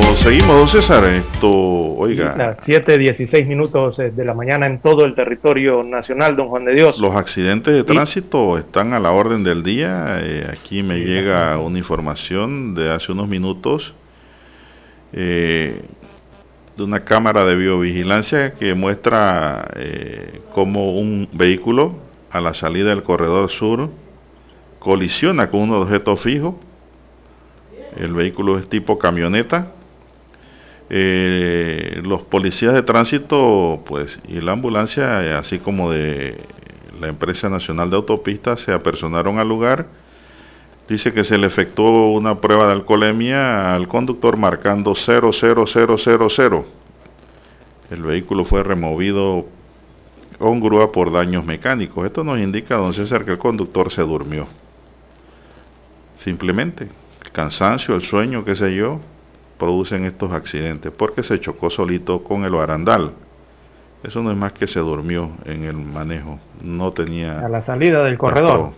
seguimos, don César. Esto, oiga. Las 7.16 minutos eh, de la mañana en todo el territorio nacional, don Juan de Dios. Los accidentes de tránsito están a la orden del día. Eh, aquí me llega una información de hace unos minutos eh, de una cámara de biovigilancia que muestra eh, cómo un vehículo a la salida del corredor sur colisiona con un objeto fijo el vehículo es tipo camioneta. Eh, los policías de tránsito pues, y la ambulancia, eh, así como de la empresa nacional de autopistas, se apersonaron al lugar. Dice que se le efectuó una prueba de alcoholemia al conductor marcando 00000. El vehículo fue removido con grúa por daños mecánicos. Esto nos indica, don César, que el conductor se durmió. Simplemente cansancio, el sueño, qué sé yo, producen estos accidentes porque se chocó solito con el barandal. Eso no es más que se durmió en el manejo, no tenía... A la salida del corredor.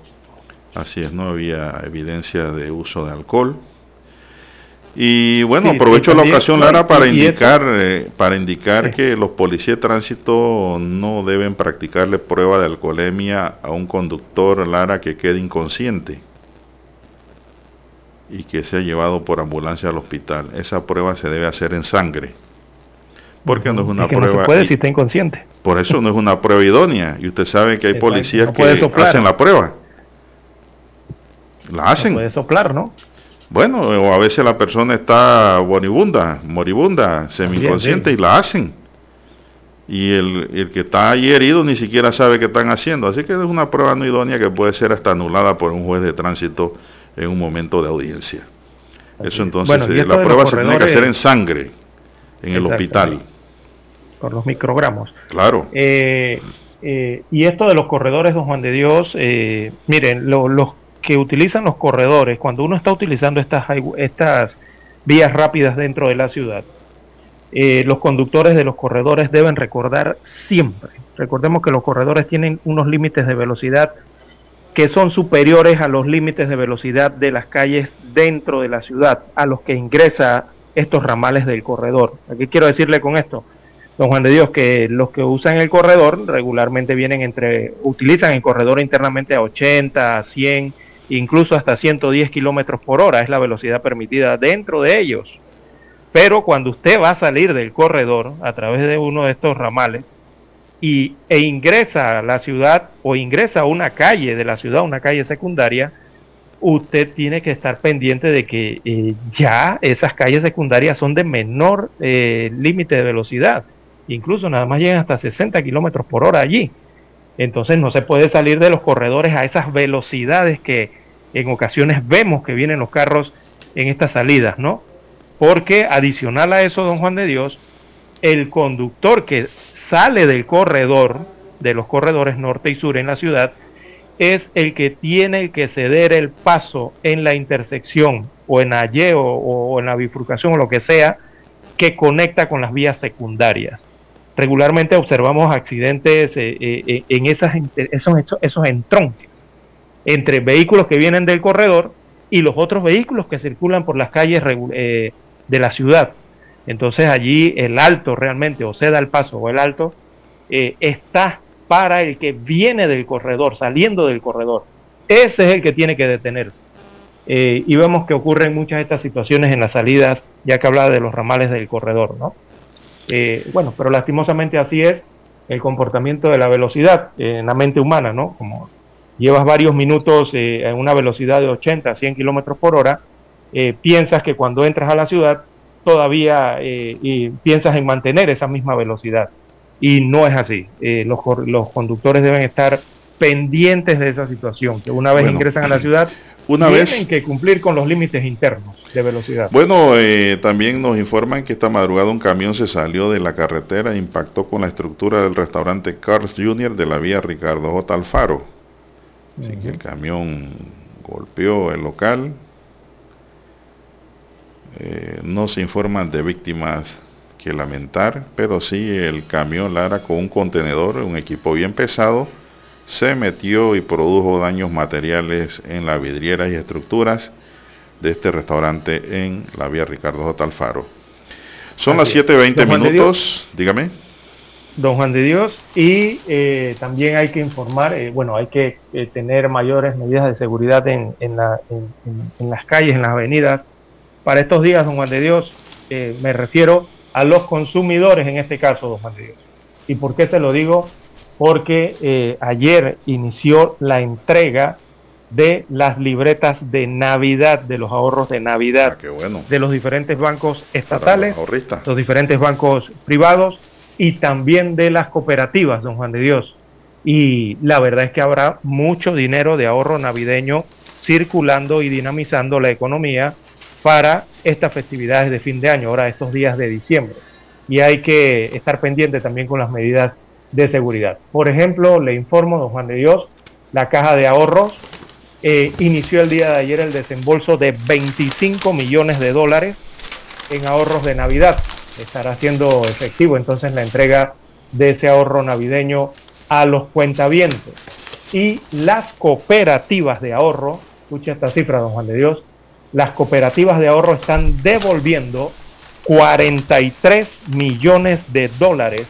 Así es, no había evidencia de uso de alcohol. Y bueno, sí, aprovecho sí, la ocasión, Lara, para indicar, eh, para indicar sí. que los policías de tránsito no deben practicarle prueba de alcoholemia a un conductor, Lara, que quede inconsciente y que sea llevado por ambulancia al hospital. Esa prueba se debe hacer en sangre Porque no es una Es que prueba. no se puede si está inconsciente. por eso no es una prueba idónea. Y usted sabe que hay policías no que soplar. hacen la prueba. La hacen. puede soplar, ¿no? Bueno, o a veces la persona está moribunda, moribunda, semi-inconsciente y la hacen. Y el, el que está ahí herido ni siquiera sabe qué están haciendo. Así que es una prueba no idónea que puede ser hasta anulada por un juez de tránsito en un momento de audiencia. Eso entonces, Bueno, eh, la prueba se tiene que hacer en sangre, en el hospital. Por los microgramos. Claro. Eh, eh, y esto de los corredores, don Juan de Dios, eh, miren, lo- los que utilizan los corredores, cuando uno está utilizando estas, estas vías rápidas dentro de la ciudad, eh, los conductores de los corredores deben recordar siempre, recordemos que los corredores tienen unos límites de velocidad que son superiores a los límites de velocidad de las calles dentro de la ciudad, a los que ingresa estos ramales del corredor. ¿Qué quiero decirle con esto? Don Juan de Dios, que los que usan el corredor regularmente vienen entre, utilizan el corredor internamente a 80, a 100, incluso hasta 110 kilómetros por hora, es la velocidad permitida dentro de ellos. Pero cuando usted va a salir del corredor a través de uno de estos ramales y, e ingresa a la ciudad o ingresa a una calle de la ciudad, una calle secundaria, usted tiene que estar pendiente de que eh, ya esas calles secundarias son de menor eh, límite de velocidad. Incluso nada más llegan hasta 60 kilómetros por hora allí. Entonces no se puede salir de los corredores a esas velocidades que en ocasiones vemos que vienen los carros en estas salidas, ¿no? Porque adicional a eso, don Juan de Dios, el conductor que sale del corredor, de los corredores norte y sur en la ciudad, es el que tiene que ceder el paso en la intersección o en Y o, en la bifurcación o lo que sea que conecta con las vías secundarias. Regularmente observamos accidentes eh, eh, eh, en esas, esos, esos, entronques entre vehículos que vienen del corredor y los otros vehículos que circulan por las calles de la ciudad. Entonces allí el alto realmente, o ceda el paso o el alto, eh, está para el que viene del corredor, saliendo del corredor. Ese es el que tiene que detenerse. Eh, y vemos que ocurren muchas de estas situaciones en las salidas, ya que hablaba de los ramales del corredor, ¿no? Eh, bueno, pero lastimosamente así es el comportamiento de la velocidad eh, en la mente humana, ¿no? Como llevas varios minutos eh, a una velocidad de 80 a 100 kilómetros por hora, piensas que cuando entras a la ciudad todavía eh, y piensas en mantener esa misma velocidad. Y no es así. Eh, los, los conductores deben estar pendientes de esa situación, que una vez Bueno, ingresan a la ciudad, una tienen vez- que cumplir con los límites internos de velocidad. Bueno, eh, también nos informan que esta madrugada un camión se salió de la carretera e impactó con la estructura del restaurante Carl's Jr. de la vía Ricardo J. Alfaro. Así que el camión golpeó el local. Eh, no se informan de víctimas que lamentar, pero sí el camión Lara con un contenedor, un equipo bien pesado, se metió y produjo daños materiales en las vidrieras y estructuras de este restaurante en la vía Ricardo J. Alfaro. Son Así las es. 7.20 Don Juan de minutos, dígame. Don Juan de Dios, y eh, también hay que informar, eh, bueno, hay que eh, tener mayores medidas de seguridad en, en la- en las calles, en las avenidas. Para estos días, don Juan de Dios, eh, me refiero a los consumidores en este caso, don Juan de Dios. ¿Y por qué se lo digo? Porque eh, ayer inició la entrega de las libretas de Navidad, de los ahorros de Navidad, de los diferentes bancos estatales, los diferentes bancos privados y también de las cooperativas, don Juan de Dios. Y la verdad es que habrá mucho dinero de ahorro navideño circulando y dinamizando la economía para estas festividades de fin de año, ahora estos días de diciembre. Y hay que estar pendiente también con las medidas de seguridad. Por ejemplo, le informo, don Juan de Dios, la caja de ahorros eh, inició el día de ayer el desembolso de 25 millones de dólares en ahorros de Navidad. Estará siendo efectivo entonces la entrega de ese ahorro navideño a los cuentavientes. Y las cooperativas de ahorro, escucha esta cifra, don Juan de Dios, las cooperativas de ahorro están devolviendo 43 millones de dólares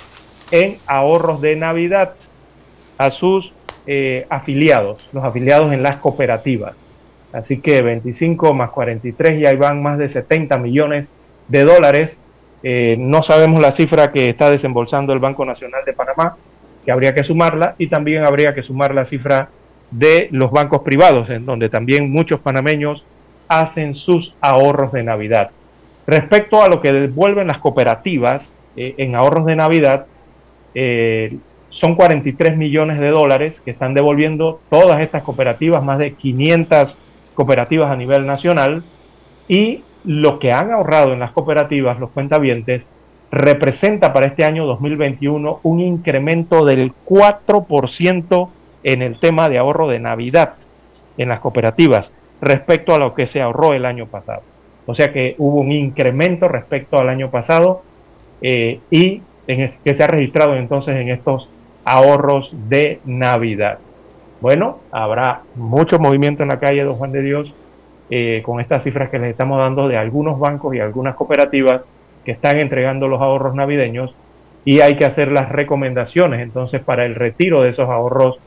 en ahorros de Navidad a sus eh, afiliados, los afiliados en las cooperativas. Así que 25 más 43 y ahí van más de 70 millones de dólares Eh, no sabemos la cifra que está desembolsando el Banco Nacional de Panamá, que habría que sumarla, y también habría que sumar la cifra de los bancos privados, en donde también muchos panameños hacen sus ahorros de Navidad. Respecto a lo que devuelven las cooperativas eh, en ahorros de Navidad, eh, son 43 millones de dólares que están devolviendo todas estas cooperativas, más de 500 cooperativas a nivel nacional, y lo que han ahorrado en las cooperativas, los cuentavientes, representa para este año 2021 un incremento del 4% en el tema de ahorro de Navidad en las cooperativas respecto a lo que se ahorró el año pasado. O sea que hubo un incremento respecto al año pasado eh, y en que se ha registrado entonces en estos ahorros de Navidad. Bueno, habrá mucho movimiento en la calle Don Juan de Dios eh, con estas cifras que les estamos dando de algunos bancos y algunas cooperativas que están entregando los ahorros navideños y hay que hacer las recomendaciones entonces para el retiro de esos ahorros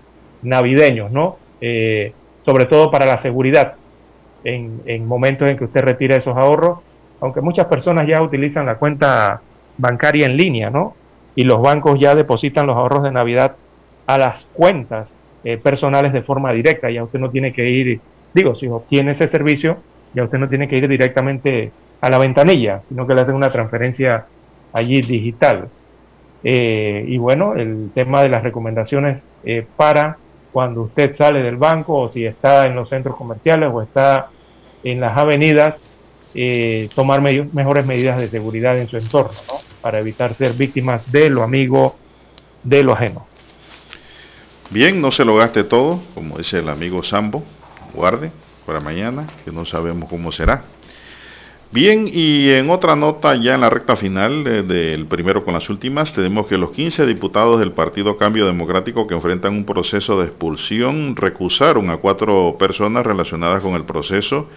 navideños, ¿no? Eh, sobre todo para la seguridad en, en momentos en que usted retira esos ahorros, aunque muchas personas ya utilizan la cuenta bancaria en línea, ¿no? Y los bancos ya depositan los ahorros de Navidad a las cuentas eh, personales de forma directa, ya usted no tiene que ir, digo, si obtiene ese servicio, ya usted no tiene que ir directamente a la ventanilla, sino que le hacen una transferencia allí digital. Eh, y bueno, el tema de las recomendaciones eh, para cuando usted sale del banco o si está en los centros comerciales o está en las avenidas, eh, tomar mejores medidas de seguridad en su entorno, ¿no? para evitar ser víctimas de lo amigo, de lo ajeno. Bien, no se lo gaste todo, como dice el amigo Sambo, guarde para mañana, que no sabemos cómo será. Bien, y en otra nota, ya en la recta final del primero con las últimas, tenemos que los 15 diputados del Partido Cambio Democrático que enfrentan un proceso de expulsión recusaron a cuatro personas relacionadas con el proceso.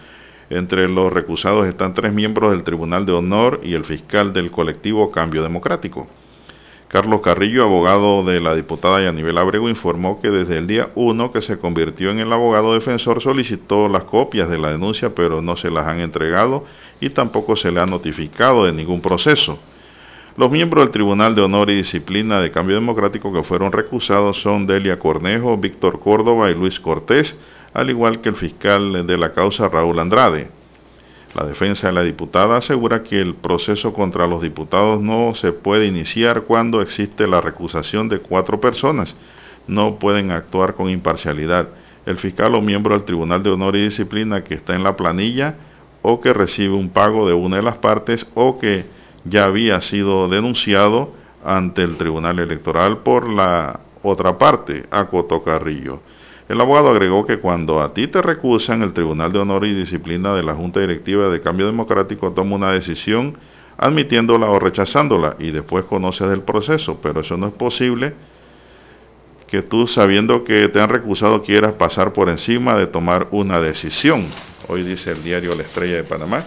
Entre los recusados están tres miembros del Tribunal de Honor y el fiscal del colectivo Cambio Democrático. Carlos Carrillo, abogado de la diputada Yanibel Abrego, informó que desde el día 1 que se convirtió en el abogado defensor solicitó las copias de la denuncia, pero no se las han entregado y tampoco se le ha notificado de ningún proceso. Los miembros del Tribunal de Honor y Disciplina de Cambio Democrático que fueron recusados son Delia Cornejo, Víctor Córdoba y Luis Cortés, al igual que el fiscal de la causa Raúl Andrade. La defensa de la diputada asegura que el proceso contra los diputados no se puede iniciar cuando existe la recusación de cuatro personas. No pueden actuar con imparcialidad. El fiscal o miembro del Tribunal de Honor y Disciplina que está en la planilla o que recibe un pago de una de las partes o que ya había sido denunciado ante el Tribunal Electoral por la otra parte, Acoto Carrillo. El abogado agregó que cuando a ti te recusan, el Tribunal de Honor y Disciplina de la Junta Directiva de Cambio Democrático toma una decisión admitiéndola o rechazándola y después conoces el proceso, pero eso no es posible que tú sabiendo que te han recusado quieras pasar por encima de tomar una decisión. Hoy dice el diario La Estrella de Panamá